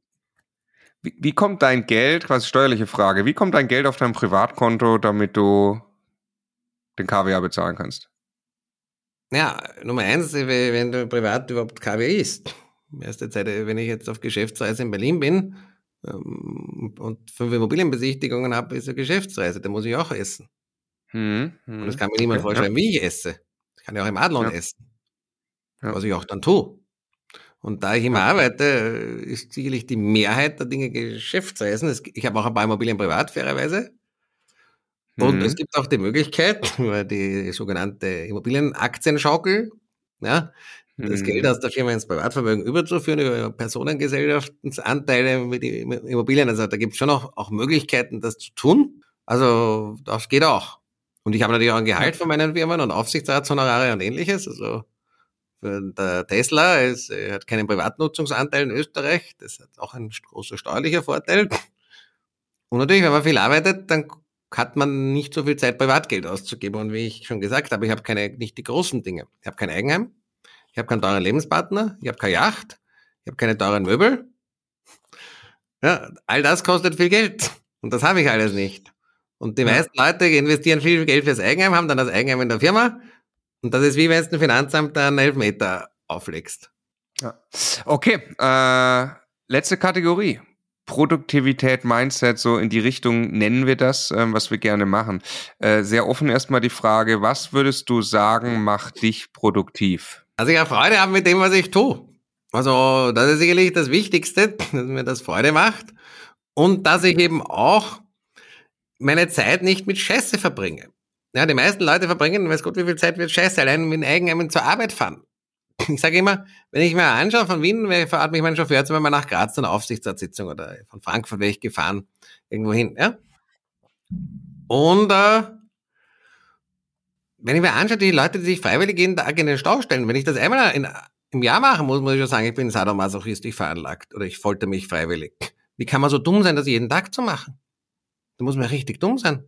wie, wie kommt dein Geld, quasi steuerliche Frage, wie kommt dein Geld auf dein Privatkonto, damit du den KWA bezahlen kannst? Ja, Nummer eins, wenn du privat überhaupt KWA isst erste Zeit, wenn ich jetzt auf Geschäftsreise in Berlin bin ähm, und fünf Immobilienbesichtigungen habe, ist eine Geschäftsreise, da muss ich auch essen. Hm, hm, und das kann mir niemand okay, vorschreiben, ja. wie ich esse. Ich kann ja auch im Adlon ja. essen, ja. was ich auch dann tue. Und da ich immer arbeite, ist sicherlich die Mehrheit der Dinge Geschäftsreisen. Ich habe auch ein paar Immobilien privat, fairerweise. Und mhm. es gibt auch die Möglichkeit, die sogenannte Immobilienaktienschaukel, ja, das mhm. Geld aus der Firma ins Privatvermögen überzuführen über Personengesellschaftsanteile mit Immobilien. Also da gibt es schon auch, auch Möglichkeiten, das zu tun. Also das geht auch. Und ich habe natürlich auch ein Gehalt von meinen Firmen und Aufsichtsratshonorare und ähnliches. Also der Tesla ist, er hat keinen Privatnutzungsanteil in Österreich. Das hat auch ein großer steuerlicher Vorteil. Und natürlich, wenn man viel arbeitet, dann hat man nicht so viel Zeit, Privatgeld auszugeben. Und wie ich schon gesagt habe, ich habe keine, nicht die großen Dinge. Ich habe kein Eigenheim ich habe keinen teuren Lebenspartner, ich habe keine Yacht, ich habe keine teuren Möbel. Ja, all das kostet viel Geld und das habe ich alles nicht. Und die ja. meisten Leute investieren viel Geld fürs Eigenheim, haben dann das Eigenheim in der Firma und das ist wie wenn du ein Finanzamt einen Elfmeter auflegst. Ja. Okay, äh, letzte Kategorie. Produktivität, Mindset, so in die Richtung nennen wir das, ähm, was wir gerne machen. Äh, sehr offen erstmal die Frage, was würdest du sagen, macht dich produktiv? Also ich habe Freude habe mit dem, was ich tue. Also das ist sicherlich das Wichtigste, dass mir das Freude macht und dass ich eben auch meine Zeit nicht mit Scheiße verbringe. Ja, die meisten Leute verbringen, weiß Gott, wie viel Zeit wird Scheiße allein mit Eigenheimen zur Arbeit fahren. Ich sage immer, wenn ich mir anschaue von Wien, fahrt mich mein Chauffeur zum Beispiel nach Graz zu einer Aufsichtsratssitzung oder von Frankfurt wäre ich gefahren irgendwo hin. Ja? Und äh, wenn ich mir anschaue, die Leute, die sich freiwillig jeden Tag in den Stau stellen, wenn ich das einmal in, im Jahr machen muss, muss ich schon sagen, ich bin sadomasochistisch veranlagt oder ich folter mich freiwillig. Wie kann man so dumm sein, das jeden Tag zu machen? Da muss man richtig dumm sein.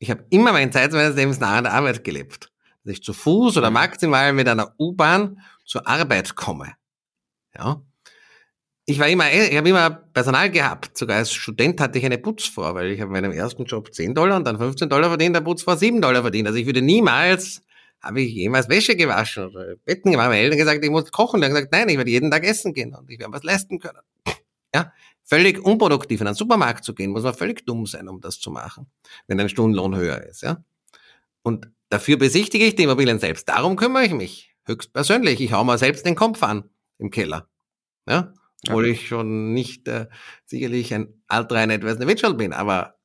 Ich habe immer meine Zeit meines Lebens an der Arbeit gelebt. Dass ich zu Fuß oder maximal mit einer U-Bahn zur Arbeit komme. Ja ich war immer, ich habe immer Personal gehabt. Sogar als Student hatte ich eine Putzfrau, weil ich habe meinem ersten Job 10 Dollar und dann 15 Dollar verdient, der Putzfrau 7 Dollar verdient. Also ich würde niemals, habe ich jemals Wäsche gewaschen oder Betten gemacht. Meine Eltern gesagt, ich muss kochen. Die haben gesagt, nein, ich werde jeden Tag essen gehen und ich werde was leisten können. Ja, völlig unproduktiv in einen Supermarkt zu gehen, muss man völlig dumm sein, um das zu machen, wenn ein Stundenlohn höher ist. Ja, und dafür besichtige ich die Immobilien selbst. Darum kümmere ich mich höchstpersönlich. Ich hau mal selbst den Kopf an im Keller. Ja, obwohl ja. ich schon nicht äh, sicherlich ein altrein etwas Individual bin, aber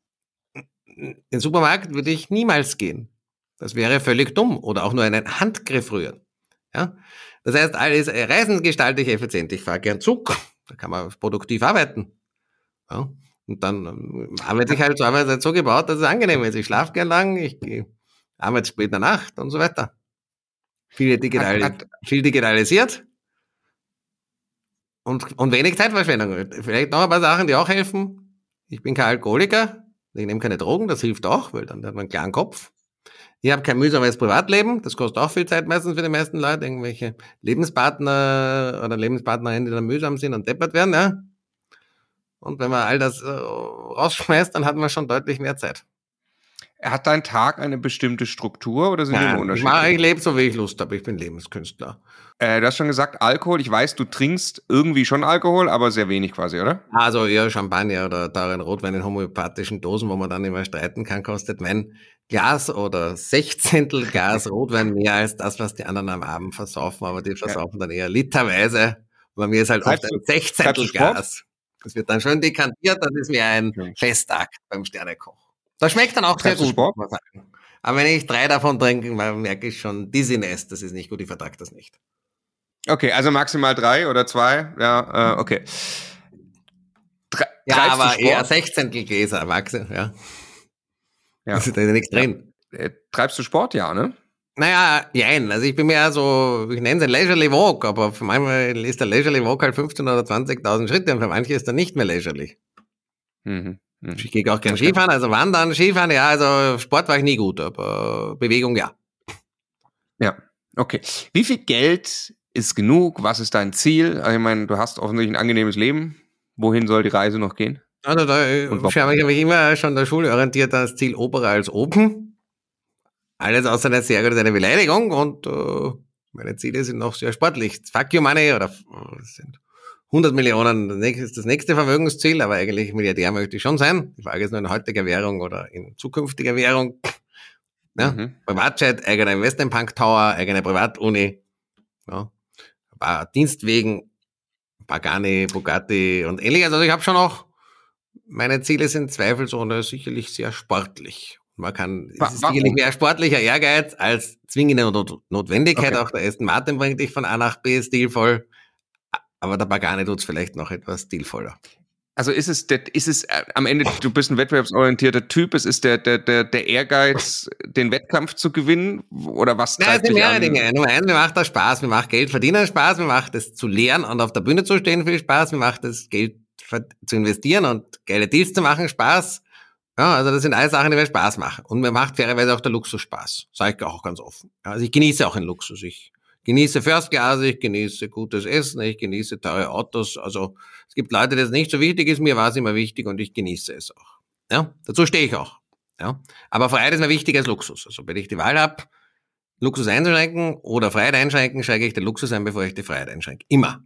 in den Supermarkt würde ich niemals gehen. Das wäre völlig dumm oder auch nur einen Handgriff rühren. Ja? Das heißt, alles äh, Reisen gestalte ich effizient. Ich fahre gern Zug, da kann man produktiv arbeiten. Ja? Und dann ähm, arbeite ich halt zur Arbeit so gebaut, dass es angenehm ist. Ich schlafe gern lang, ich gehe arbeite spät in der Nacht und so weiter. Viel, digital, viel digitalisiert. Und, und wenig Zeitverschwendung. Vielleicht noch ein paar Sachen, die auch helfen. Ich bin kein Alkoholiker. Ich nehme keine Drogen, das hilft auch, weil dann hat man einen klaren Kopf. Ich habe kein mühsames Privatleben, das kostet auch viel Zeit meistens für die meisten Leute, irgendwelche Lebenspartner oder Lebenspartnerinnen, die dann mühsam sind und deppert werden, ja. Und wenn man all das äh, rausschmeißt, dann hat man schon deutlich mehr Zeit. Hat dein Tag eine bestimmte Struktur oder sind ja, die immer unterschiedlich? Ich, ich lebe so, wie ich Lust habe. Ich bin Lebenskünstler. Äh, du hast schon gesagt, Alkohol. Ich weiß, du trinkst irgendwie schon Alkohol, aber sehr wenig quasi, oder? Also ja, Champagner oder teuren Rotwein in homöopathischen Dosen, wo man dann immer streiten kann, kostet mein Glas oder Sechzehntel Glas Rotwein mehr als das, was die anderen am Abend versaufen. Aber die versaufen ja. dann eher literweise. Bei mir ist halt oft ein Sechzehntel Glas. Das wird dann schön dekantiert, das ist mir ein Festakt beim Sternekoch. Das schmeckt dann auch sehr gut. Sport? Aber wenn ich drei davon trinke, merke ich schon Dizziness, das ist nicht gut, ich vertrage das nicht. Okay, also maximal drei oder zwei, ja, äh, okay. Tre ja, aber eher 16 Gläser, Maxe, ja. ja. Da ist ja nichts drin. Äh, treibst du Sport, ja, ne? Naja, nein. Also ich bin ja so, ich nenne es ein Leisurely Walk, aber für manchmal ist der Leisurely Walk halt 15.000 oder 20.000 Schritte und für manche ist er nicht mehr leisurely. Mhm. Mhm. Ich gehe auch gern Skifahren, also Wandern, Skifahren, ja, also Sport war ich nie gut, aber Bewegung ja. Ja, okay. Wie viel Geld ist genug? Was ist dein Ziel? Also ich meine, du hast offensichtlich ein angenehmes Leben. Wohin soll die Reise noch gehen? Also da habe ich immer schon der Schule orientiert das Ziel oberer als oben. Alles außer eine sehr gute eine Beleidigung und äh, meine Ziele sind noch sehr sportlich. Fuck you money oder das sind 100 Millionen ist das nächste Vermögensziel, aber eigentlich Milliardär möchte ich schon sein. Die Frage ist nur in heutiger Währung oder in zukünftiger Währung. Ja, mhm. Privatjet, eigener Investmentbank Tower, eigene Privatuni, ja, ein paar Dienstwegen, Pagani, Bugatti und ähnliches. Also ich habe schon auch, meine Ziele sind zweifelsohne sicherlich sehr sportlich. Man kann, es ist sicherlich mehr sportlicher Ehrgeiz als zwingende Not Notwendigkeit. Okay. Auch der Aston Martin bringt dich von A nach B stilvoll. Aber der Pagani tut es vielleicht noch etwas stilvoller. Also ist es, der, ist es äh, am Ende, du bist ein wettbewerbsorientierter Typ, es ist der, der, der, der Ehrgeiz, den Wettkampf zu gewinnen? Oder was Nein, es sind mehrere an? Dinge. Nummer eins, mir macht das Spaß, mir macht Geld verdienen Spaß, mir macht es zu lernen und auf der Bühne zu stehen viel Spaß, mir macht es Geld zu investieren und geile Deals zu machen Spaß. Ja, also das sind alles Sachen, die mir Spaß machen. Und mir macht fairerweise auch der Luxus Spaß. Sage ich auch ganz offen. Also ich genieße auch einen Luxus. Ich genieße First Class, ich genieße gutes Essen, ich genieße teure Autos. Also es gibt Leute, das nicht so wichtig ist. Mir war es immer wichtig und ich genieße es auch. Ja, dazu stehe ich auch. Ja, aber Freiheit ist mir wichtiger als Luxus. Also wenn ich die Wahl habe, Luxus einzuschränken oder Freiheit einschränken, schränke ich den Luxus ein, bevor ich die Freiheit einschränke. Immer.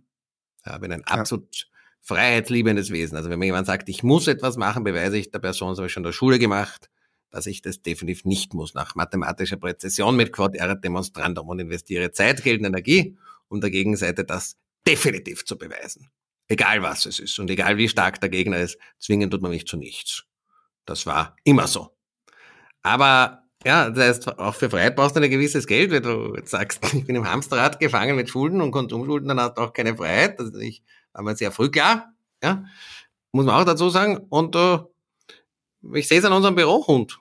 Ja, bin ein absolut freiheitsliebendes Wesen. Also wenn mir jemand sagt, ich muss etwas machen, beweise ich der Person, das habe ich schon in der Schule gemacht, dass ich das definitiv nicht muss. Nach mathematischer Präzision mit Quod erat demonstrandum und investiere Zeit, Geld und Energie, um der Gegenseite das definitiv zu beweisen. Egal was es ist und egal wie stark der Gegner ist, zwingen tut man mich zu nichts. Das war immer so. Aber ja, das heißt, auch für Freiheit brauchst du ein gewisses Geld, wenn du jetzt sagst, ich bin im Hamsterrad gefangen mit Schulden und Konsumschulden, dann hast du auch keine Freiheit. Also ich war mir sehr früh klar, ja, muss man auch dazu sagen. Und äh, ich sehe es an unserem Bürohund.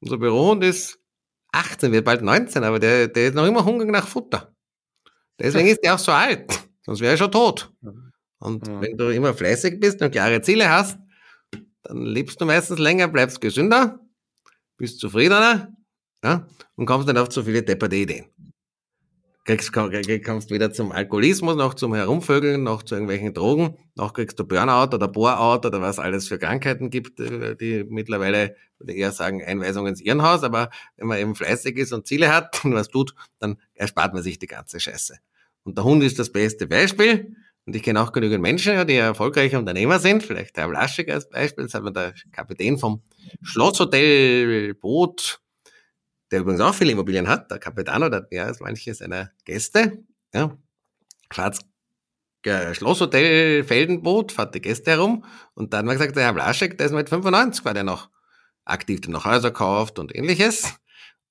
Unser Bürohund ist 18, wird bald 19, aber der, der ist noch immer hungrig nach Futter. Deswegen ist der auch so alt, sonst wäre er schon tot. Und ja. wenn du immer fleißig bist und klare Ziele hast, dann lebst du meistens länger, bleibst gesünder, bist zufriedener ja, und kommst nicht auf zu viele depperte Ideen kriegst, kommst wieder zum Alkoholismus, noch zum Herumvögeln, noch zu irgendwelchen Drogen, noch kriegst du Burnout oder Bore-out oder was alles für Krankheiten gibt, äh, die mittlerweile, würde ich eher sagen, Einweisung ins Irrenhaus, aber wenn man eben fleißig ist und Ziele hat und was tut, dann erspart man sich die ganze Scheiße. Und der Hund ist das beste Beispiel. Und ich kenne auch genügend Menschen, die erfolgreiche Unternehmer sind, vielleicht Herr Blaschek als Beispiel, das hat mir der Kapitän vom Schlosshotel Boot der übrigens auch viele Immobilien hat, der Capitano, der hat mehr als manche seiner Gäste, ja, Schwarz äh, Schlosshotel Feldenboot, fährt die Gäste herum und dann hat man gesagt, der Herr Blaschek, der ist mit 95, war der noch aktiv, der noch Häuser kauft und ähnliches.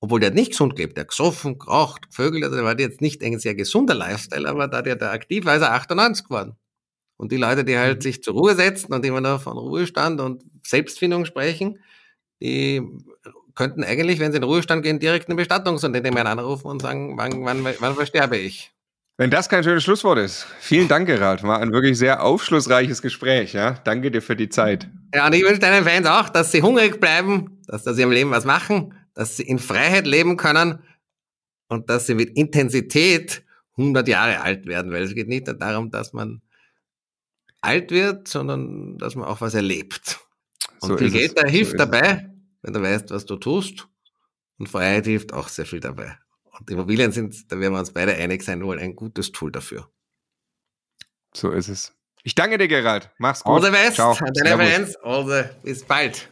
Obwohl der hat nicht gesund gelebt, der hat gesoffen, geraucht, gevögelt, also der war jetzt nicht ein sehr gesunder Lifestyle, aber da der da aktiv war, ist er 98 geworden. Und die Leute, die halt mhm. sich zur Ruhe setzen und immer noch von Ruhestand und Selbstfindung sprechen, die könnten eigentlich, wenn sie in den Ruhestand gehen, direkt eine Bestattungsunternehmer anrufen und sagen, wann, wann, wann versterbe ich? Wenn das kein schönes Schlusswort ist. Vielen Dank, Gerald. War ein wirklich sehr aufschlussreiches Gespräch. Ja? Danke dir für die Zeit. Ja, und ich wünsche deinen Fans auch, dass sie hungrig bleiben, dass sie im Leben was machen, dass sie in Freiheit leben können und dass sie mit Intensität 100 Jahre alt werden, weil es geht nicht darum, dass man alt wird, sondern dass man auch was erlebt. Und so viel Geld da hilft so dabei, wenn du weißt, was du tust. Und Freiheit hilft auch sehr viel dabei. Und Immobilien sind, da werden wir uns beide einig sein, wohl ein gutes Tool dafür. So ist es. Ich danke dir, Gerald. Mach's gut. All the best. Ciao. Deine bis bald.